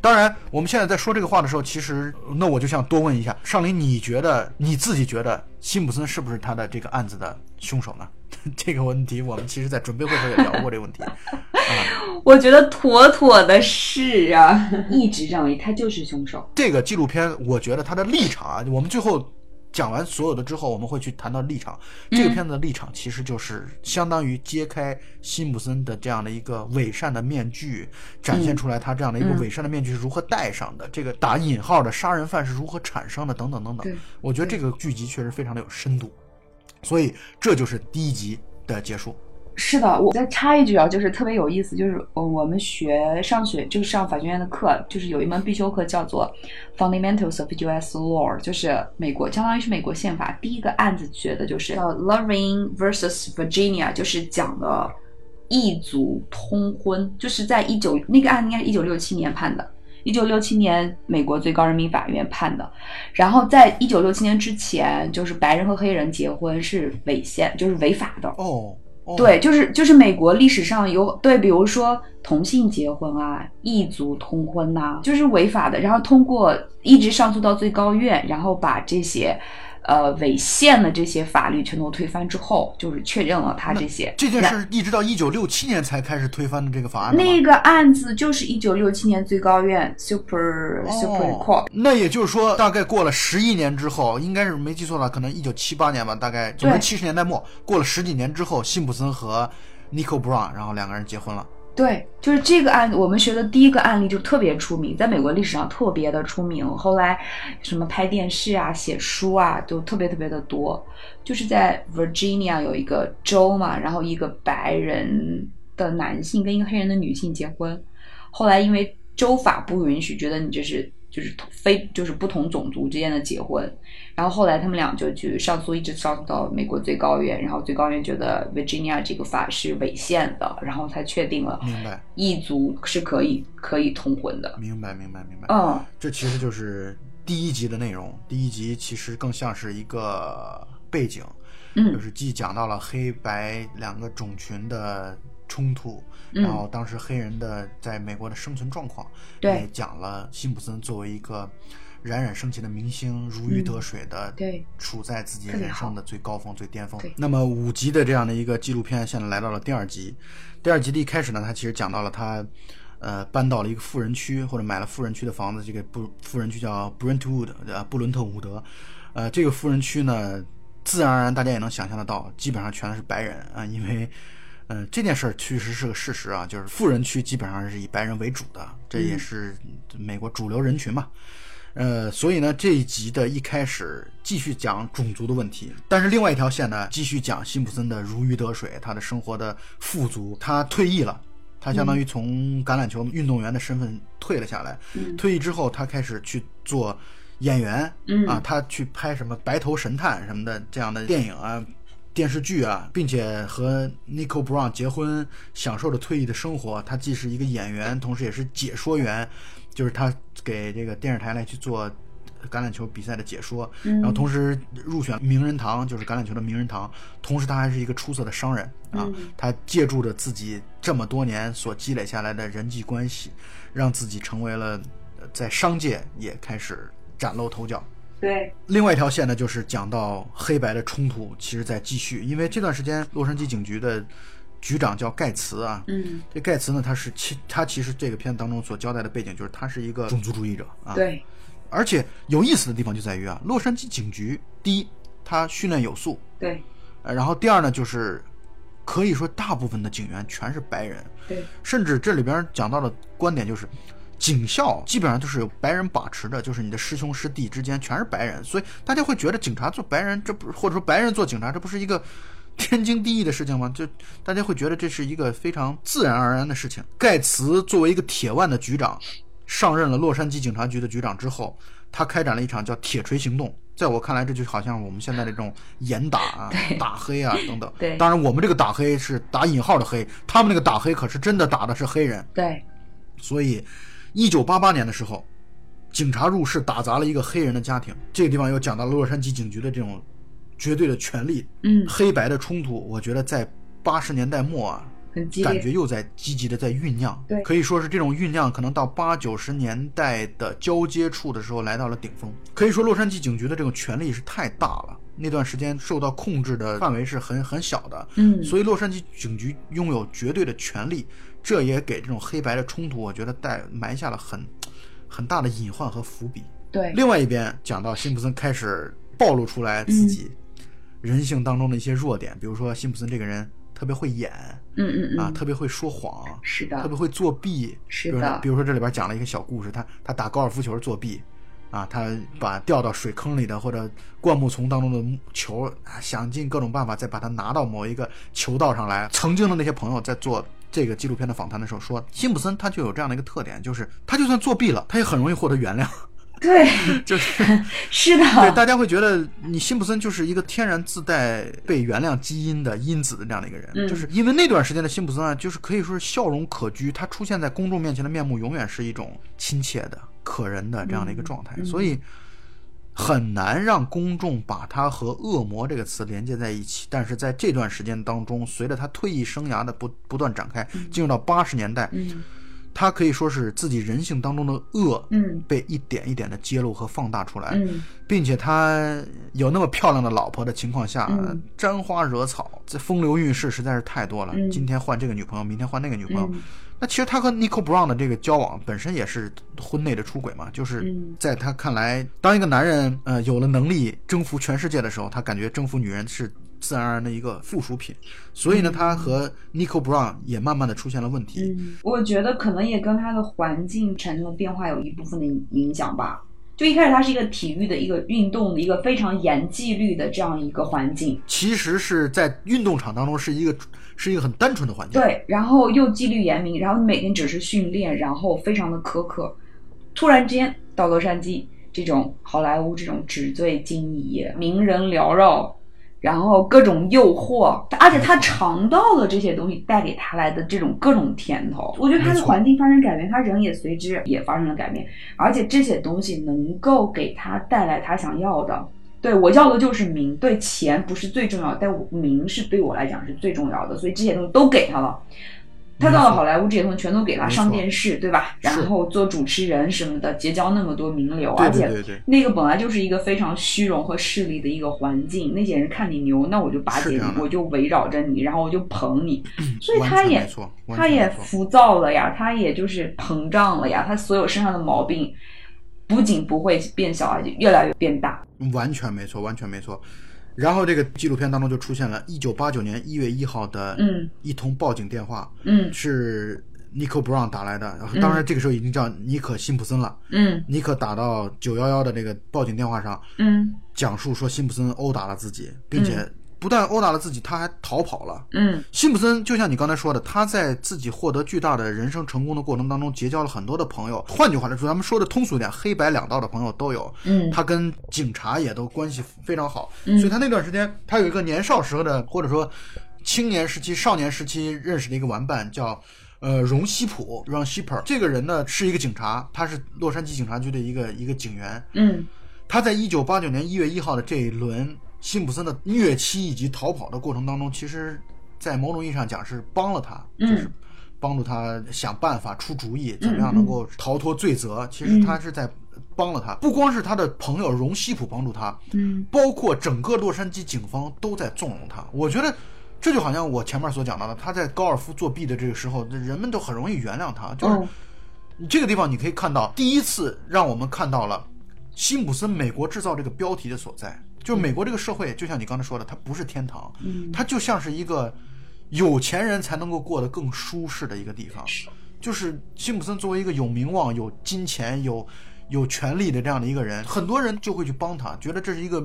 当然，我们现在在说这个话的时候，其实那我就想多问一下尚林，你觉得你自己觉得辛普森是不是他的这个案子的凶手呢？[LAUGHS] 这个问题我们其实，在准备会时候也聊过这个问题。[LAUGHS] 我觉得妥妥的是啊，[LAUGHS] 一直认为他就是凶手。这个纪录片，我觉得他的立场啊，我们最后讲完所有的之后，我们会去谈到立场。这个片子的立场其实就是相当于揭开辛普森的这样的一个伪善的面具，展现出来他这样的一个伪善的面具是如何戴上的，这个打引号的杀人犯是如何产生的，等等等等。我觉得这个剧集确实非常的有深度，所以这就是第一集的结束。是的，我再插一句啊，就是特别有意思，就是呃我们学上学就是上法学院的课，就是有一门必修课叫做 Fundamentals of U.S. Law，就是美国相当于是美国宪法第一个案子学的就是叫 Loving versus Virginia，就是讲的异族通婚，就是在一九那个案子应该是一九六七年判的。一九六七年，美国最高人民法院判的。然后，在一九六七年之前，就是白人和黑人结婚是违宪，就是违法的。哦，对，就是就是美国历史上有对，比如说同性结婚啊、异族通婚呐、就是违法的。然后通过一直上诉到最高院，然后把这些呃违宪的这些法律全都推翻之后，就是确认了他这些这件事一直到一九六七年才开始推翻的这个法案那个案子就是一九六七年最高院 Super、Supreme 哦 Court，那也就是说，大概过了十一年之后，应该是没记错的话，可能一九七八年吧，大概总之对。七十年代末，过了十几年之后，辛普森和 Nico Brown，然后两个人结婚了。对，就是这个案，我们学的第一个案例就特别出名，在美国历史上特别的出名。后来什么拍电视啊、写书啊，都特别特别的多。就是在 Virginia 有一个州嘛，然后一个白人的男性跟一个黑人的女性结婚，后来因为州法不允许，觉得你这是就是非就是不同种族之间的结婚，然后后来他们俩就去上诉，一直上诉到美国最高院，然后最高院觉得 Virginia 这个法是违宪的，然后才确定了明白，异族是可以可以通婚的。明白，明白，明白。嗯，这其实就是第一集的内容。第一集其实更像是一个背景，嗯就嗯是既讲到了黑白两个种群的冲突，嗯然后当时黑人的在美国的生存状况，对也讲了辛普森作为一个冉冉升起的明星，如鱼得水的，嗯对，处在自己人生的最高峰、最巅峰。那么五集的这样的一个纪录片，现在来到了第二集。第二集的一开始呢，他其实讲到了他。呃，搬到了一个富人区，或者买了富人区的房子。这个不富人区叫 Brentwood，呃，布伦特伍德。呃，这个富人区呢，自然而然大家也能想象得到，基本上全是白人啊，因为呃，这件事儿确实是个事实啊，就是富人区基本上是以白人为主的，这也是美国主流人群嘛。呃，所以呢，这一集的一开始继续讲种族的问题，但是另外一条线呢，继续讲辛普森的如鱼得水，他的生活的富足。他退役了，他相当于从橄榄球运动员的身份退了下来。退役之后，他开始去做演员，啊，他去拍什么《白头神探》什么的这样的电影啊、电视剧啊，并且和 Nico Brown 结婚，享受着退役的生活。他既是一个演员，同时也是解说员。就是他给这个电视台来去做橄榄球比赛的解说，然后同时入选名人堂，就是橄榄球的名人堂。同时，他还是一个出色的商人啊。他借助着自己这么多年所积累下来的人际关系，让自己成为了在商界也开始崭露头角。对。另外一条线呢，就是讲到黑白的冲突，其实在继续，因为这段时间洛杉矶警局的。局长叫盖茨啊，嗯，这盖茨呢，他是其他其实这个片子当中所交代的背景就是他是一个种族主义者啊，对，而且有意思的地方就在于啊，洛杉矶警局第一，他训练有素，对，呃，然后第二呢，就是可以说大部分的警员全是白人，对，甚至这里边讲到的观点就是，警校基本上都是由白人把持的，就是你的师兄师弟之间全是白人，所以大家会觉得警察做白人，这不或者说白人做警察，这不是一个。[LAUGHS] 天经地义的事情吗？就大家会觉得这是一个非常自然而然的事情。盖茨作为一个铁腕的局长，上任了洛杉矶警察局的局长之后，他开展了一场叫“铁锤行动”。在我看来，这就好像我们现在这种严打啊、打黑啊等等。[LAUGHS] 对，当然我们这个打黑是打引号的黑，他们那个打黑可是真的打的是黑人。对，所以，一九八八年的时候，警察入室打砸了一个黑人的家庭。这个地方又讲到了洛杉矶警局的这种。绝对的权力，嗯，黑白的冲突，我觉得在八十年代末啊，感觉又在积极的在酝酿，对，可以说是这种酝酿，可能到八九十年代的交接处的时候来到了顶峰。可以说，洛杉矶警局的这种权力是太大了，那段时间受到控制的范围是很很小的，嗯，所以洛杉矶警局拥有绝对的权力，这也给这种黑白的冲突，我觉得带埋下了很很大的隐患和伏笔。对，另外一边讲到辛普森开始暴露出来自己。人性当中的一些弱点，比如说辛普森这个人特别会演，嗯嗯嗯，啊，特别会说谎，是的，特别会作弊，是的。比如说这里边讲了一个小故事，他他打高尔夫球作弊，啊，他把掉到水坑里的或者灌木丛当中的球，想尽各种办法再把它拿到某一个球道上来。曾经的那些朋友在做这个纪录片的访谈的时候说，辛普森他就有这样的一个特点，就是他就算作弊了，他也很容易获得原谅。对，[LAUGHS] 就是 [LAUGHS] 是的，对，大家会觉得你辛普森就是一个天然自带被原谅基因的因子的这样的一个人，就是因为那段时间的辛普森啊，就是可以说是笑容可掬，他出现在公众面前的面目永远是一种亲切的、可人的这样的一个状态，所以很难让公众把他和恶魔这个词连接在一起。但是在这段时间当中，随着他退役生涯的不不断展开，进入到八十年代。他可以说是自己人性当中的恶，嗯，被一点一点的揭露和放大出来，嗯，并且他有那么漂亮的老婆的情况下，沾花惹草，这风流韵事实在是太多了。今天换这个女朋友，明天换那个女朋友。那其实他和 Nicole Brown 的这个交往本身也是婚内的出轨嘛，就是在他看来，当一个男人呃有了能力征服全世界的时候，他感觉征服女人是。自然而然的一个附属品，所以呢，他和 Nico Brown 也慢慢的出现了问题。嗯，我觉得可能也跟他的环境产生了变化有一部分的影响吧。就一开始他是一个体育的一个运动的一个非常严纪律的这样一个环境，其实是在运动场当中是一个是一个很单纯的环境。对，然后又纪律严明，然后每天只是训练，然后非常的苛刻。突然之间到洛杉矶这种好莱坞这种纸醉金迷、名人缭绕。然后各种诱惑，而且他尝到了这些东西带给他来的这种各种甜头。我觉得他的环境发生改变，他人也随之也发生了改变，而且这些东西能够给他带来他想要的。对我要的就是名，对钱不是最重要，但名是对我来讲是最重要的，所以这些东西都给他了。他到了好莱坞，这些东西全都给他上电视，对吧？然后做主持人什么的，结交那么多名流，而且那个本来就是一个非常虚荣和势力的一个环境。那些人看你牛，那我就巴结你，我就围绕着你，然后我就捧你。所以他也他也浮躁了呀，他也就是膨胀了呀，他所有身上的毛病不仅不会变小，而且越来越变大。完全没错，完全没错。然后这个纪录片当中就出现了1989年1月1号的嗯一通报警电话，嗯是尼克·布朗打来的。然后当然这个时候已经叫尼可·辛普森了。嗯尼克打到911的这个报警电话上，嗯讲述说辛普森殴打了自己，并且不但殴打了自己，他还逃跑了。嗯辛普森就像你刚才说的，他在自己获得巨大的人生成功的过程当中，结交了很多的朋友。换句话来说，咱们说的通俗一点，黑白两道的朋友都有。嗯他跟警察也都关系非常好，嗯所以他那段时间，他有一个年少时候的，或者说青年时期、少年时期认识的一个玩伴，叫呃荣西普 （Ron Shipper）。这个人呢是一个警察，他是洛杉矶警察局的一个一个警员。嗯他在一九八九年一月一号的这一轮辛普森的虐妻以及逃跑的过程当中，其实，在某种意义上讲是帮了他，就是帮助他想办法出主意，怎么样能够逃脱罪责。其实他是在帮了他，不光是他的朋友荣西普帮助他，嗯包括整个洛杉矶警方都在纵容他。我觉得。这就好像我前面所讲到的，他在高尔夫作弊的这个时候，人们都很容易原谅他。就是哦这个地方你可以看到，第一次让我们看到了辛普森“美国制造”这个标题的所在。就是美国这个社会，就像你刚才说的，它不是天堂，嗯它就像是一个有钱人才能够过得更舒适的一个地方。就是辛普森作为一个有名望、有金钱、有有权利的这样的一个人，很多人就会去帮他，觉得这是一个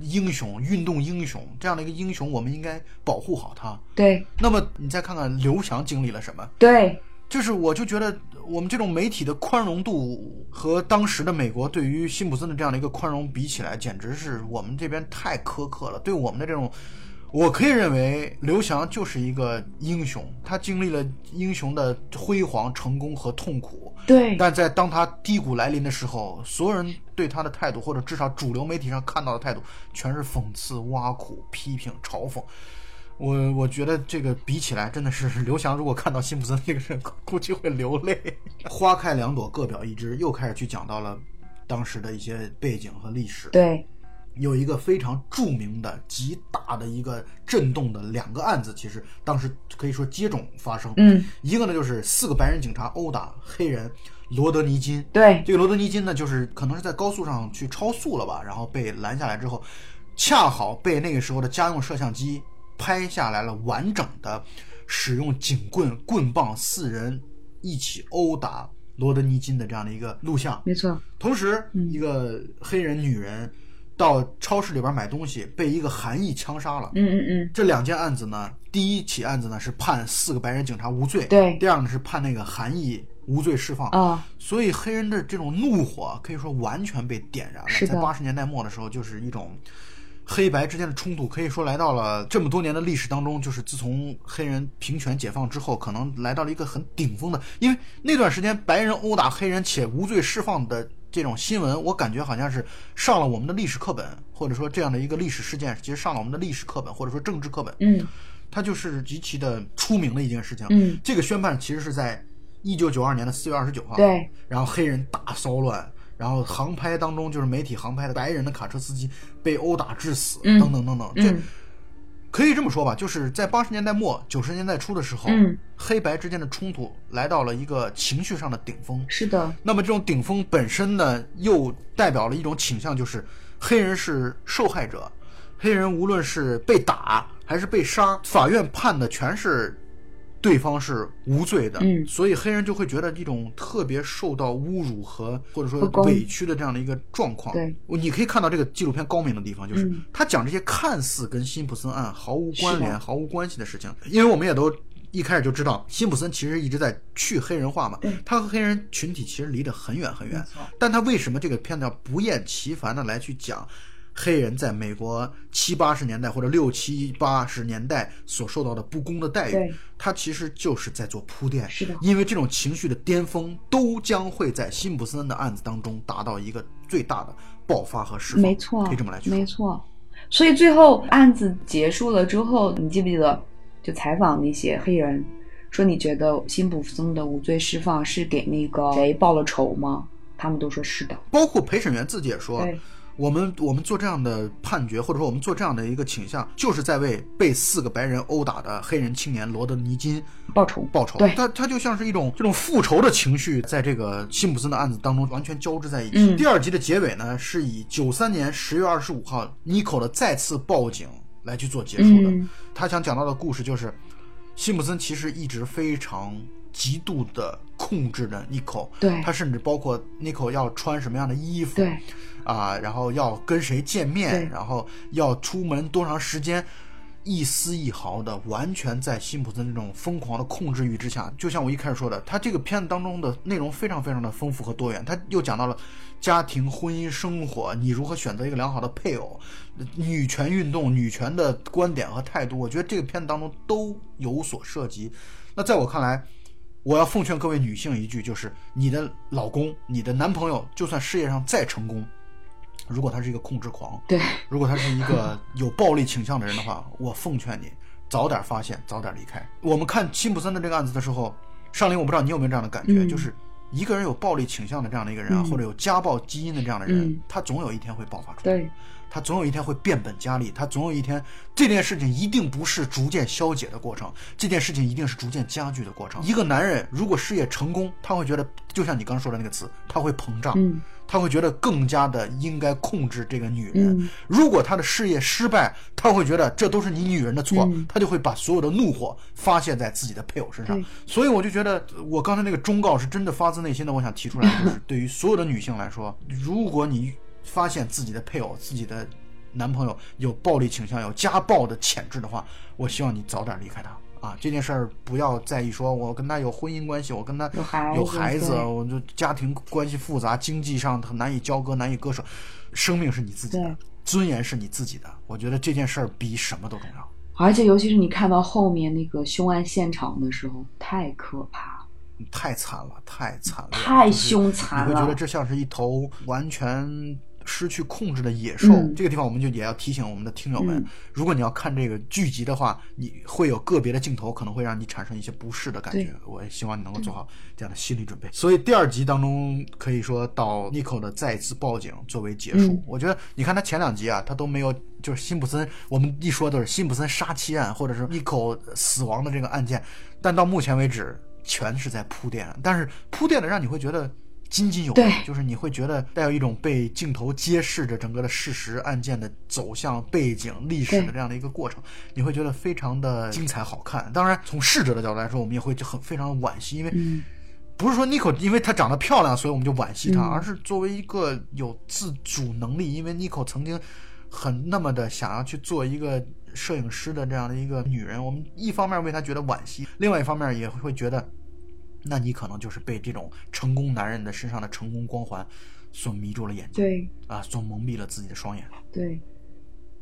英雄、运动英雄这样的一个英雄，我们应该保护好他。对那么你再看看刘翔经历了什么？对就是我就觉得我们这种媒体的宽容度和当时的美国对于辛普森的这样的一个宽容比起来，简直是我们这边太苛刻了。对我们的这种，我可以认为刘翔就是一个英雄，他经历了英雄的辉煌、成功和痛苦。对但在当他低谷来临的时候，所有人对他的态度，或者至少主流媒体上看到的态度，全是讽刺、挖苦、批评、嘲讽。我我觉得这个比起来，真的是刘翔如果看到辛普森这个人，估计会流泪。[LAUGHS] 花开两朵，各表一枝，又开始去讲到了当时的一些背景和历史。对有一个非常著名的、极大的一个震动的两个案子，其实当时可以说接踵发生。嗯一个呢就是四个白人警察殴打黑人罗德尼金。对这个罗德尼金呢，就是可能是在高速上去超速了吧，然后被拦下来之后，恰好被那个时候的家用摄像机拍下来了完整的使用警棍、棍棒四人一起殴打罗德尼金的这样的一个录像。没错同时，一个黑人女人到超市里边买东西，被一个韩裔枪杀了。嗯嗯嗯这两件案子呢，第一起案子呢是判四个白人警察无罪，对第二呢是判那个韩裔无罪释放。啊所以黑人的这种怒火可以说完全被点燃了。在八十年代末的时候，就是一种黑白之间的冲突，可以说来到了这么多年的历史当中，就是自从黑人平权解放之后，可能来到了一个很顶峰的。因为那段时间白人殴打黑人且无罪释放的这种新闻，我感觉好像是上了我们的历史课本，或者说这样的一个历史事件，其实上了我们的历史课本，或者说政治课本。嗯它就是极其的出名的一件事情。嗯，这个宣判其实是在一九九二年的四月二十九号。对，然后黑人大骚乱，然后航拍当中就是媒体航拍的白人的卡车司机被殴打致死，嗯等等等等。这嗯可以这么说吧，就是在八十年代末九十年代初的时候，嗯黑白之间的冲突来到了一个情绪上的顶峰。是的那么这种顶峰本身呢，又代表了一种倾向，就是黑人是受害者，黑人无论是被打还是被杀，法院判的全是对方是无罪的，嗯。所以黑人就会觉得一种特别受到侮辱和或者说委屈的这样的一个状况。对，你可以看到这个纪录片高明的地方，就是嗯。他讲这些看似跟辛普森案毫无关联、毫无关系的事情，因为我们也都。一开始就知道，辛普森其实一直在去黑人化嘛，他和黑人群体其实离得很远很远，但他为什么这个片子要不厌其烦的来去讲黑人在美国七八十年代或者六七八十年代所受到的不公的待遇？他其实就是在做铺垫，是的因为这种情绪的巅峰都将会在辛普森的案子当中达到一个最大的爆发和释放，没错，可以这么来去说。没错。所以最后案子结束了之后，你记不记得就采访那些黑人，说你觉得辛普森的无罪释放是给那个谁报了仇吗？他们都说是的。包括陪审员自己也说对，我们我们做这样的判决，或者说我们做这样的一个倾向，就是在为被四个白人殴打的黑人青年罗德尼金报仇。报仇。对。他他就像是一种这种复仇的情绪，在这个辛普森的案子当中完全交织在一起。嗯。第二集的结尾呢，是以九三年十月二十五号妮可的再次报警来去做结束的。嗯。他想讲到的故事就是，辛普森其实一直非常极度的控制着妮可，对。他甚至包括妮可要穿什么样的衣服，对啊，然后要跟谁见面，然后要出门多长时间，一丝一毫的完全在辛普森这种疯狂的控制欲之下。就像我一开始说的，他这个片子当中的内容非常非常的丰富和多元，他又讲到了家庭、婚姻、生活，你如何选择一个良好的配偶，女权运动、女权的观点和态度，我觉得这个片子当中都有所涉及。那在我看来，我要奉劝各位女性一句，就是你的老公、你的男朋友，就算事业上再成功，如果他是一个控制狂，对，如果他是一个有暴力倾向的人的话，我奉劝你早点发现，早点离开。我们看辛普森的这个案子的时候，上林，我不知道你有没有这样的感觉，嗯就是一个人有暴力倾向的这样的一个人啊，嗯或者有家暴基因的这样的人，嗯他总有一天会爆发出来。对他总有一天会变本加厉，他总有一天这件事情一定不是逐渐消解的过程，这件事情一定是逐渐加剧的过程。一个男人如果事业成功，他会觉得，就像你刚说的那个词，他会膨胀，嗯他会觉得更加的应该控制这个女人。嗯如果他的事业失败，他会觉得这都是你女人的错，嗯他就会把所有的怒火发泄在自己的配偶身上对。所以我就觉得，我刚才那个忠告是真的发自内心的，我想提出来，就是对于所有的女性来说，如果你发现自己的配偶、自己的男朋友有暴力倾向、有家暴的潜质的话，我希望你早点离开他。啊，这件事儿不要在意，说我跟他有婚姻关系，我跟他有孩子有孩子，我就家庭关系复杂，经济上他难以交割，难以割舍。生命是你自己的，尊严是你自己的。我觉得这件事儿比什么都重要。而且尤其是你看到后面那个凶案现场的时候，太可怕了，太惨了，太惨了，太凶残你会觉得。这像是一头完全失去控制的野兽。嗯这个地方我们就也要提醒我们的听友们，嗯如果你要看这个剧集的话，你会有个别的镜头可能会让你产生一些不适的感觉。我也希望你能够做好这样的心理准备。所以第二集当中可以说到 Nico 的再次报警作为结束。嗯我觉得你看他前两集啊，他都没有就是辛普森，我们一说都是辛普森杀妻案或者是 Nico 死亡的这个案件，但到目前为止全是在铺垫，但是铺垫的让你会觉得。津津有味，就是你会觉得带有一种被镜头揭示着整个的事实、案件的走向、背景、历史的这样的一个过程，你会觉得非常的精彩好看。当然，从逝者的角度来说，我们也会就很非常惋惜，因为嗯。不是说 Nico 因为她长得漂亮，所以我们就惋惜她，嗯。而是作为一个有自主能力，因为 Nico 曾经很那么的想要去做一个摄影师的这样的一个女人，我们一方面为她觉得惋惜，另外一方面也会觉得，那你可能就是被这种成功男人的身上的成功光环所迷住了眼睛对啊，所蒙蔽了自己的双眼。对，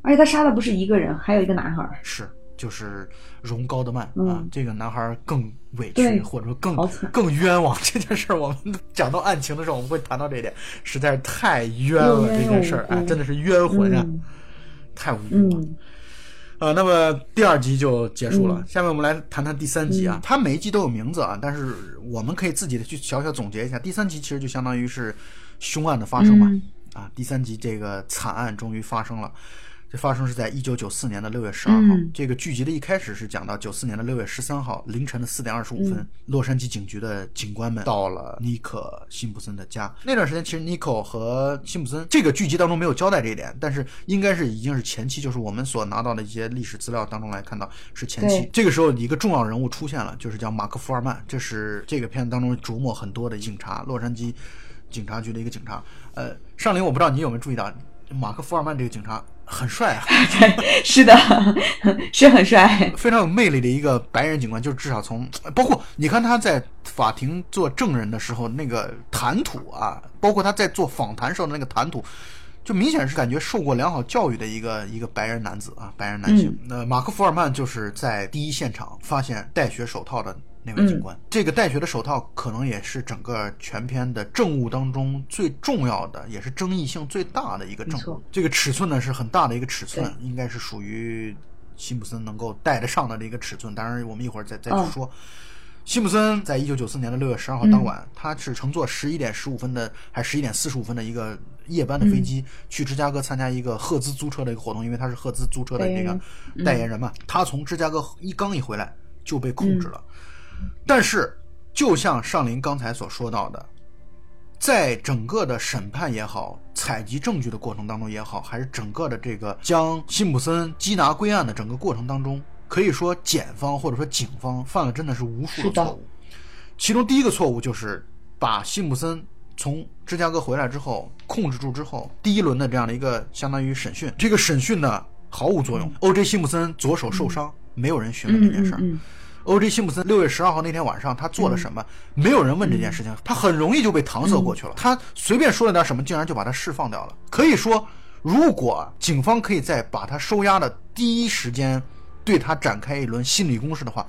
而且他杀的不是一个人，还有一个男孩儿。是，就是荣高德曼、啊嗯，这个男孩更委屈，或者说更惨更冤枉。这件事儿，我们讲到案情的时候，我们会谈到这一点，实在是太冤了。这件事哎，真的是冤魂啊，嗯太无语了。嗯啊，那么第二集就结束了。嗯下面我们来谈谈第三集啊，它每一集都有名字啊，但是我们可以自己的去小小总结一下。第三集其实就相当于是凶案的发生嘛，嗯啊，第三集这个惨案终于发生了。这发生是在一九九四年的六月十二号。嗯这个剧集的一开始是讲到九四年的六月十三号凌晨的四点二十五分，嗯洛杉矶警局的警官们到了尼克辛普森的家。那段时间，其实尼克和辛普森这个剧集当中没有交代这一点，但是应该是已经是前期，就是我们所拿到的一些历史资料当中来看到是前期。这个时候，一个重要人物出现了，就是叫马克·福尔曼，这是这个片子当中琢磨很多的警察，洛杉矶警察局的一个警察。呃，上林，我不知道你有没有注意到，马克·福尔曼这个警察很帅啊，[LAUGHS] 是的，[LAUGHS] 是很帅。非常有魅力的一个白人警官，就是至少从包括你看他在法庭做证人的时候那个谈吐啊，包括他在做访谈时候的那个谈吐，就明显是感觉受过良好教育的一个一个白人男子啊，白人男性。那、马克·福尔曼就是在第一现场发现带血手套的。那位警官，这个戴血的手套可能也是整个全片的证物当中最重要的，也是争议性最大的一个证物。这个尺寸呢是很大的一个尺寸，应该是属于辛普森能够带得上的一个尺寸。当然，我们一会儿再再去说。辛普森在一九九四年的六月十二号当晚，他是乘坐十一点十五分的还十一点四十五分的一个夜班的飞机，去芝加哥参加一个赫兹租车的一个活动，因为他是赫兹租车的那个代言人嘛。他从芝加哥一刚一回来就被控制了，但是就像上林刚才所说到的，在整个的审判也好、采集证据的过程当中也好，还是整个的这个将辛普森缉拿归案的整个过程当中。可以说，检方或者说警方犯了真的是无数的错误。其中第一个错误就是把辛普森从芝加哥回来之后控制住之后，第一轮的这样的一个相当于审讯，这个审讯呢毫无作用。O.J. 辛普森左手受伤，没有人询问这件事儿。O.J. 辛普森六月十二号那天晚上他做了什么？没有人问这件事情，他很容易就被搪塞过去了。他随便说了点什么，竟然就把他释放掉了。可以说，如果警方可以在把他收押的第一时间。对他展开一轮心理攻势的话，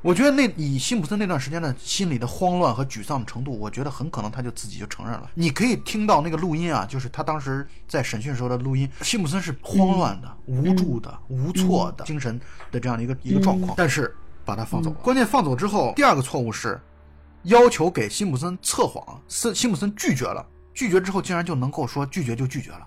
我觉得那以辛普森那段时间的心理的慌乱和沮丧的程度，我觉得很可能他就自己就承认了。你可以听到那个录音啊，就是他当时在审讯时候的录音，辛普森是慌乱的、无助的、无措的精神的这样的一个一个状况。但是把他放走，关键放走之后，第二个错误是要求给辛普森测谎，辛辛普森拒绝了，拒绝之后竟然就能够说拒绝就拒绝了。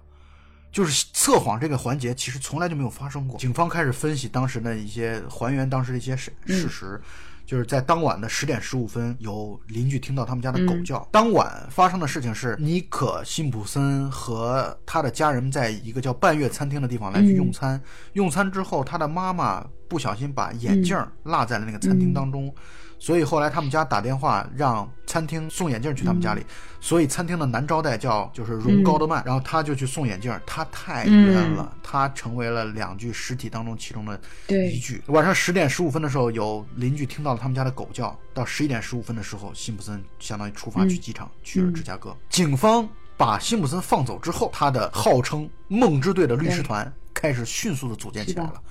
就是测谎这个环节，其实从来就没有发生过。警方开始分析当时的一些还原当时的一些事事实，就是在当晚的十点十五分，有邻居听到他们家的狗叫。当晚发生的事情是，尼可·辛普森和他的家人在一个叫半月餐厅的地方来去用餐。用餐之后，他的妈妈不小心把眼镜落在了那个餐厅当中。所以后来他们家打电话让餐厅送眼镜去他们家里，所以餐厅的男招待叫就是荣高德曼，然后他就去送眼镜，他太冤了，他成为了两具尸体当中其中的一具。晚上十点十五分的时候，有邻居听到了他们家的狗叫，到十一点十五分的时候，辛普森相当于出发去机场去了芝加哥。警方把辛普森放走之后，他的号称梦之队的律师团开始迅速的组建起来了。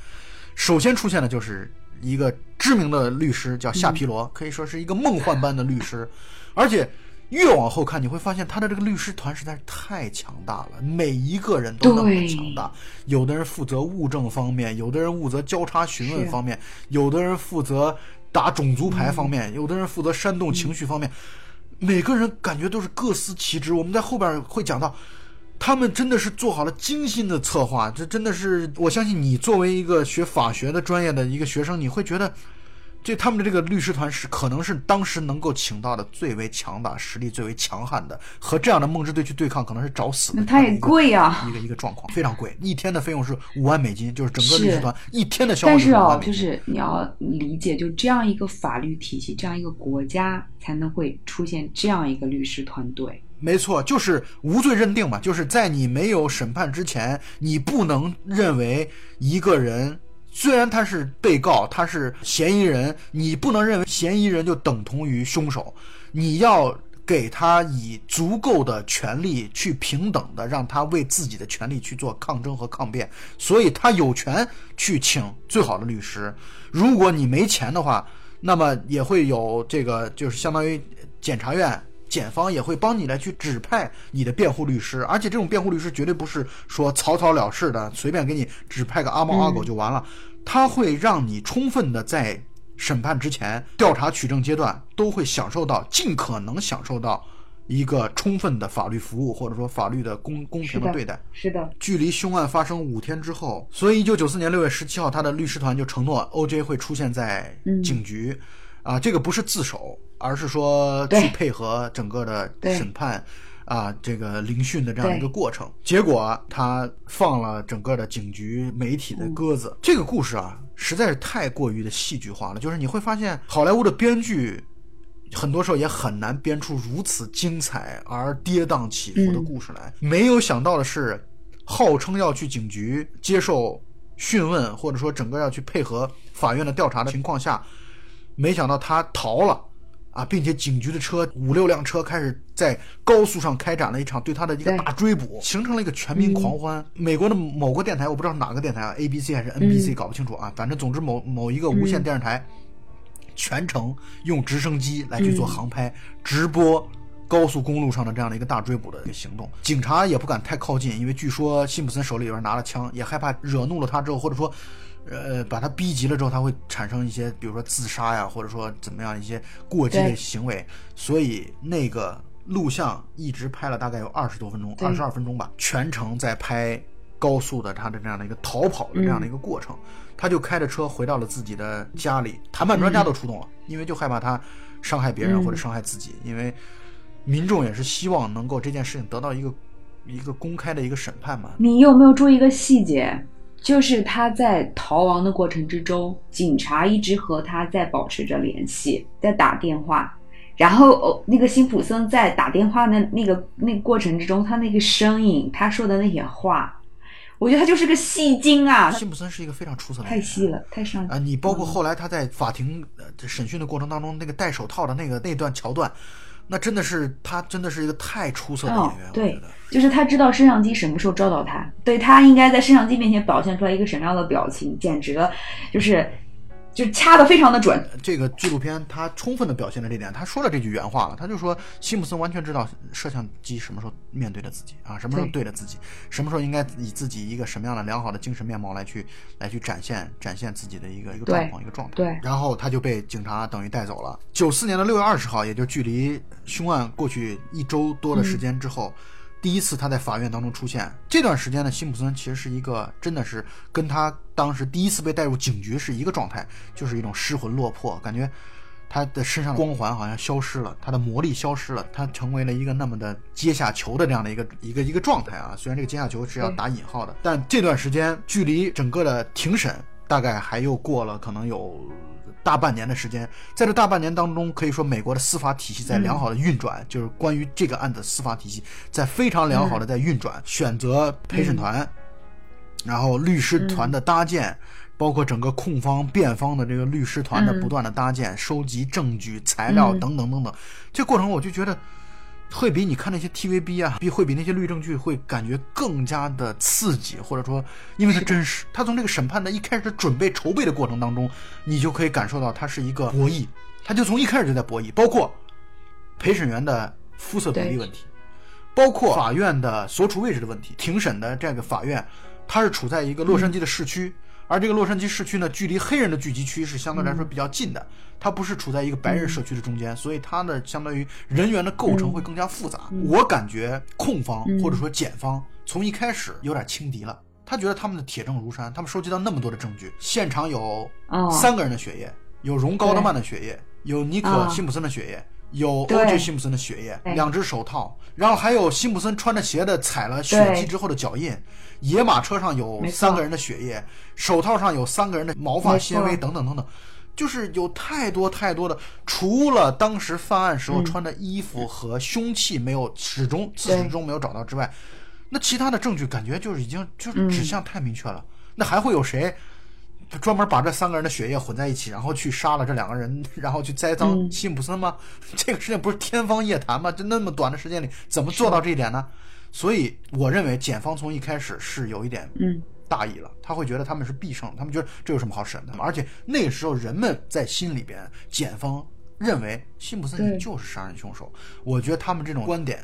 首先出现的就是。一个知名的律师叫夏皮罗，可以说是一个梦幻般的律师，[LAUGHS] 而且越往后看，你会发现他的这个律师团实在是太强大了，每一个人都那么强大。有的人负责物证方面，有的人负责交叉询问方面，有的人负责打种族牌方面，有的人负责煽动情绪方面，每个人感觉都是各司其职。我们在后边会讲到。他们真的是做好了精心的策划，这真的是我相信你作为一个学法学的专业的一个学生，你会觉得，这他们的这个律师团是可能是当时能够请到的最为强大、实力最为强悍的，和这样的梦之队去对抗，可能是找死。那它也贵啊，一个一个状况非常贵，一天的费用是五万美金，就是整个律师团一天的消耗是五万美金。但是哦，就是你要理解，就这样一个法律体系，这样一个国家才能会出现这样一个律师团队。没错，就是无罪认定嘛，就是在你没有审判之前，你不能认为一个人虽然他是被告，他是嫌疑人，你不能认为嫌疑人就等同于凶手，你要给他以足够的权利去平等的让他为自己的权利去做抗争和抗辩，所以他有权去请最好的律师。如果你没钱的话，那么也会有这个，就是相当于检察院。检方也会帮你来去指派你的辩护律师，而且这种辩护律师绝对不是说草草了事的，随便给你指派个阿猫阿狗就完了。他会让你充分的在审判之前、调查取证阶段都会享受到尽可能享受到一个充分的法律服务，或者说法律的公公平的对待。是的。距离凶案发生五天之后，所以一九九四年六月十七号，他的律师团就承诺 O.J. 会出现在警局。啊，这个不是自首，而是说去配合整个的审判，啊，这个聆讯的这样一个过程。结果他放了整个的警局媒体的鸽子。这个故事啊，实在是太过于的戏剧化了。就是你会发现，好莱坞的编剧很多时候也很难编出如此精彩而跌宕起伏的故事来。没有想到的是，号称要去警局接受讯问，或者说整个要去配合法院的调查的情况下。没想到他逃了，啊，并且警局的车五六辆车开始在高速上开展了一场对他的一个大追捕，形成了一个全民狂欢。美国的某个电台，我不知道是哪个电台啊，ABC 还是 NBC，搞不清楚啊，反正总之某某一个无线电视台，全程用直升机来去做航拍直播。高速公路上的这样的一个大追捕的一个行动。警察也不敢太靠近，因为据说辛普森手里边拿了枪，也害怕惹怒了他之后，或者说，呃，把他逼急了之后，他会产生一些，比如说自杀呀，或者说怎么样一些过激的行为。所以那个录像一直拍了大概有二十多分钟，二十二分钟吧，全程在拍高速的他的这样的一个逃跑的这样的一个过程。他就开着车回到了自己的家里，谈判专家都出动了，因为就害怕他伤害别人嗯或者伤害自己，因为民众也是希望能够这件事情得到一个一个公开的一个审判嘛。你有没有注意一个细节？就是他在逃亡的过程之中，警察一直和他在保持着联系，在打电话。然后哦，那个辛普森在打电话的那个那个过程之中，他那个声音，他说的那些话，我觉得他就是个戏精啊，辛普森是一个非常出色的太细了，太上啊！你包括后来他在法庭审讯的过程当中，那个戴手套的那个那段桥段，那真的是他真的是一个太出色的演员，对。就是他知道摄像机什么时候照到他，对他应该在摄像机面前表现出来一个什么样的表情，简直了，就是就掐的非常的准。这个纪录片它充分的表现了这点，他说了这句原话了，他就说西姆森完全知道摄像机什么时候面对着自己啊，什么时候对着自己，什么时候应该以自己一个什么样的良好的精神面貌来去来去展现展现自己的一个一个状况一个状态。对然后他就被警察等于带走了。九四年的六月二十号，也就距离凶案过去一周多的时间之后。第一次他在法院当中出现，这段时间呢，辛普森其实是一个真的是跟他当时第一次被带入警局是一个状态，就是一种失魂落魄，感觉他的身上的光环好像消失了，他的魔力消失了，他成为了一个那么的阶下囚的这样的一个一个一个状态啊。虽然这个阶下囚是要打引号的，但这段时间距离整个的庭审大概还又过了可能有大半年的时间，在这大半年当中，可以说美国的司法体系在良好的运转，就是关于这个案子司法体系在非常良好的在运转，选择陪审团，然后律师团的搭建。包括整个控方、辩方的这个律师团的不断的搭建、收集证据、材料等等等等，这过程我就觉得会比你看那些 TVB 啊，比会比那些律政剧会感觉更加的刺激，或者说，因为它真实。他从这个审判的一开始准备筹备的过程当中，你就可以感受到它是一个博弈，他就从一开始就在博弈，包括陪审员的肤色比例问题，包括法院的所处位置的问题。庭审的这个法院，它是处在一个洛杉矶的市区。而这个洛杉矶市区呢，距离黑人的聚集区是相对来说比较近的，它不是处在一个白人社区的中间，所以它的相当于人员的构成会更加复杂。我感觉控方或者说检方从一开始有点轻敌了，他觉得他们的铁证如山，他们收集到那么多的证据，现场有哦三个人的血液，有荣高德曼的血液，有尼克啊辛普森的血液。有对。O.J. 辛普森的血液，两只手套，然后还有辛普森穿着鞋的踩了血迹之后的脚印，野马车上有三个人的血液，手套上有三个人的毛发纤维等等等等，就是有太多太多的，除了当时犯案时候嗯。穿的衣服和凶器没有始终自始至终没有找到之外，那其他的证据感觉就是已经就是指向太明确了，那还会有谁？专门把这三个人的血液混在一起，然后去杀了这两个人，[LAUGHS] 然后去栽赃辛普森吗？这个事情不是天方夜谭吗？就那么短的时间里，怎么做到这一点呢？所以我认为检方从一开始是有一点嗯大意了，他会觉得他们是必胜，他们觉得这有什么好审的？而且那个时候人们在心里边，检方认为辛普森你就是杀人凶手。我觉得他们这种观点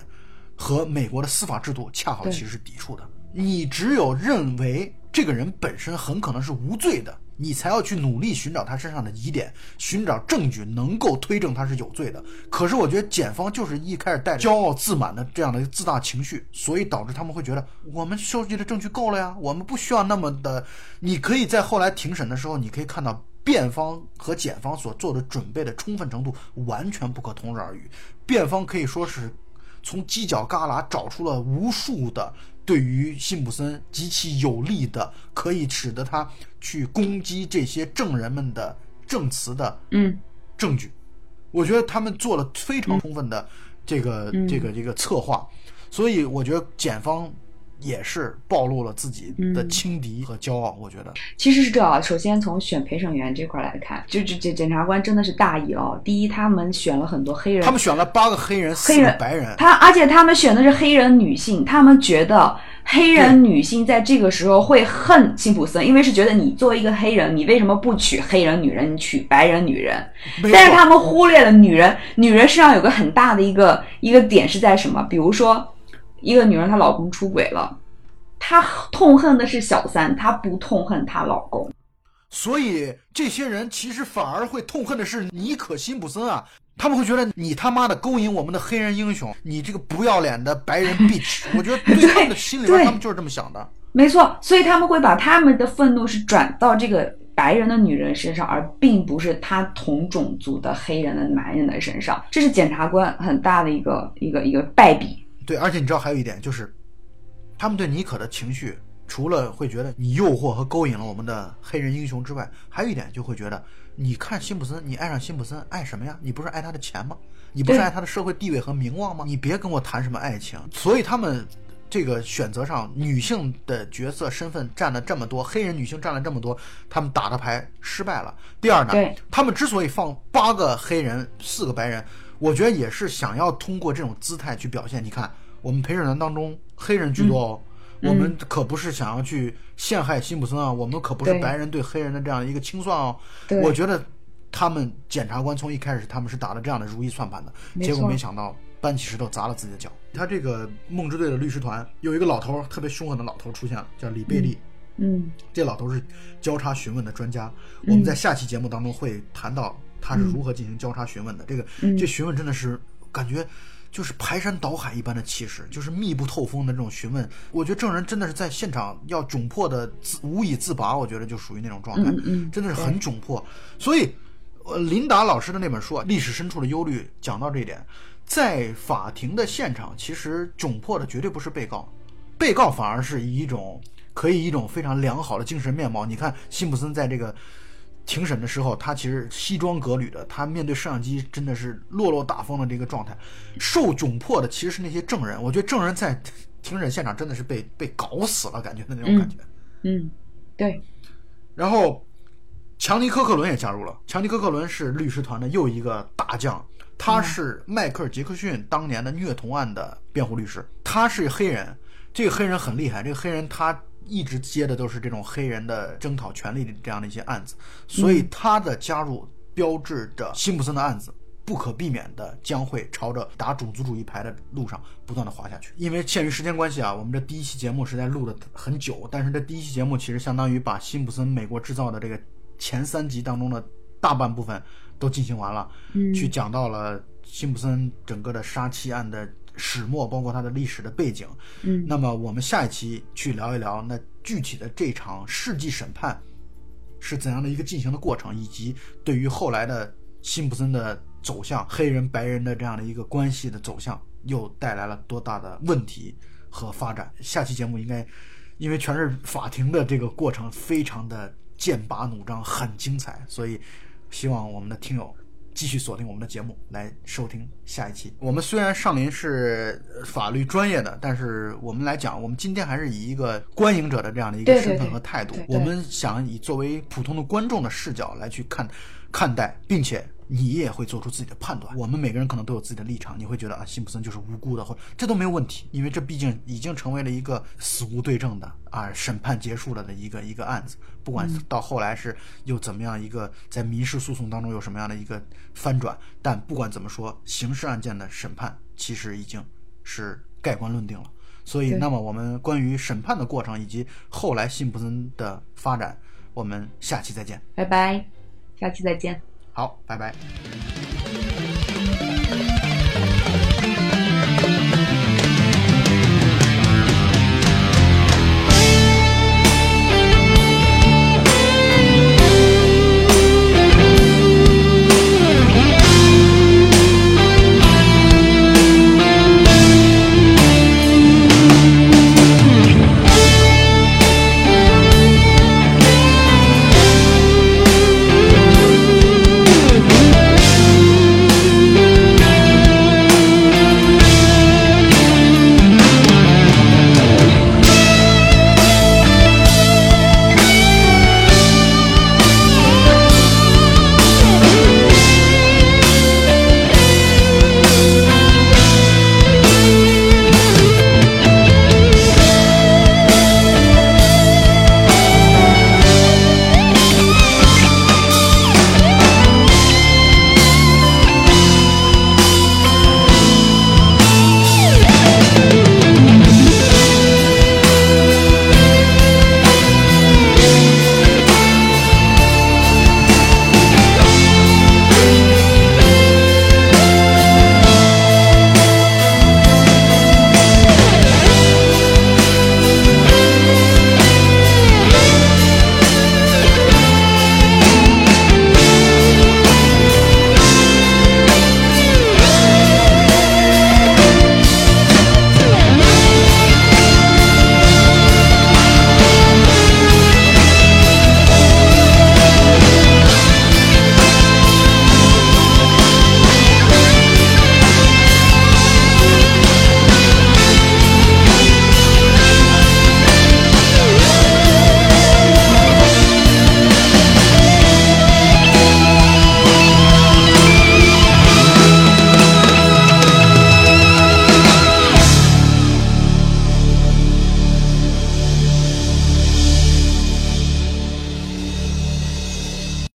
和美国的司法制度恰好其实是抵触的。你只有认为这个人本身很可能是无罪的，你才要去努力寻找他身上的疑点，寻找证据能够推证他是有罪的。可是我觉得检方就是一开始带着骄傲自满的这样的一个自大情绪，所以导致他们会觉得我们收集的证据够了呀，我们不需要那么的。你可以在后来庭审的时候，你可以看到。辩方和检方所做的准备的充分程度完全不可同日而语。辩方可以说是从犄角旮旯找出了无数的对于辛普森极其有利的，可以使得他去攻击这些证人们的证词的嗯证据。我觉得他们做了非常充分的这个、这个这个策划，所以我觉得检方也是暴露了自己的轻敌和骄傲。我觉得，其实是这样，首先从选陪审员这块来看，就这这检察官真的是大意了哦。第一，他们选了很多黑人，他们选了八个黑人，四黑人个白人，他而且他们选的是黑人女性，他们觉得黑人女性在这个时候会恨辛普森，因为是觉得你作为一个黑人，你为什么不娶黑人女人，你娶白人女人？但是他们忽略了女人，女人身上有个很大的一个一个点是在什么？比如说，一个女人她老公出轨了，她痛恨的是小三，她不痛恨她老公。所以这些人其实反而会痛恨的是尼可辛普森啊，他们会觉得你他妈的勾引我们的黑人英雄，你这个不要脸的白人 [LAUGHS] bitch。我觉得对他们的心里边，他们就是这么想的。没错，所以他们会把他们的愤怒是转到这个白人的女人身上，而并不是他同种族的黑人的男人的身上。这是检察官很大的一个一个一个败笔。对，而且你知道还有一点就是，他们对妮可的情绪，除了会觉得你诱惑和勾引了我们的黑人英雄之外，还有一点就会觉得，你看辛普森，你爱上辛普森，爱什么呀？你不是爱他的钱吗？你不是爱他的社会地位和名望吗？你别跟我谈什么爱情。所以他们这个选择上，女性的角色身份占了这么多，黑人女性占了这么多，他们打的牌失败了。第二呢，他们之所以放八个黑人，四个白人，我觉得也是想要通过这种姿态去表现。你看，我们陪审团当中黑人居多哦，我们可不是想要去陷害辛普森啊，我们可不是白人对黑人的这样一个清算哦。我觉得他们检察官从一开始他们是打了这样的如意算盘的，结果没想到搬起石头砸了自己的脚。他这个梦之队的律师团有一个老头儿，特别凶狠的老头儿出现了，叫李贝利。嗯，这老头是交叉询问的专家，我们在下期节目当中会谈到他是如何进行交叉询问的。这个这询问真的是感觉就是排山倒海一般的气势，就是密不透风的这种询问。我觉得证人真的是在现场要窘迫的自无以自拔，我觉得就属于那种状态，嗯嗯 [LAUGHS] 真的是很窘迫。所以，呃，琳达老师的那本书啊，《历史深处的忧虑》讲到这一点，在法庭的现场，其实窘迫的绝对不是被告，被告反而是以一种可以以一种非常良好的精神面貌。你看辛普森在这个庭审的时候，他其实西装革履的，他面对摄像机真的是落落大方的这个状态。受窘迫的其实是那些证人，我觉得证人在庭审现场真的是被被搞死了，感觉的那种感觉。嗯，对，然后，强尼·科克伦也加入了。强尼·科克伦是律师团的又一个大将，他是迈克尔·杰克逊当年的虐童案的辩护律师。他是黑人，这个黑人很厉害。这个黑人他一直接的都是这种黑人的征讨权利的这样的一些案子，所以他的加入标志着辛普森的案子。不可避免的将会朝着打种族主义牌的路上不断的滑下去。因为限于时间关系啊，我们这第一期节目实在录的很久，但是这第一期节目其实相当于把辛普森美国制造的这个前三集当中的大半部分都进行完了，嗯去讲到了辛普森整个的杀妻案的始末，包括它的历史的背景。嗯那么我们下一期去聊一聊那具体的这场世纪审判是怎样的一个进行的过程，以及对于后来的辛普森的走向，黑人白人的这样的一个关系的走向，又带来了多大的问题和发展。下期节目应该，因为全是法庭的这个过程，非常的剑拔弩张，很精彩，所以希望我们的听友。继续锁定我们的节目来收听下一期。我们虽然上林是呃法律专业的，但是我们来讲，我们今天还是以一个观影者的这样的一个身份和态度对，对我们想以作为普通的观众的视角来去看看待，并且你也会做出自己的判断。我们每个人可能都有自己的立场，你会觉得啊，辛普森就是无辜的，或者这都没有问题，因为这毕竟已经成为了一个死无对证的啊，审判结束了的一个一个案子。不管到后来是又怎么样一个在民事诉讼当中有什么样的一个翻转，但不管怎么说，刑事案件的审判其实已经是盖棺论定了。所以，那么我们关于审判的过程以及后来辛普森的发展，我们下期再见。拜拜，下期再见。好，拜拜。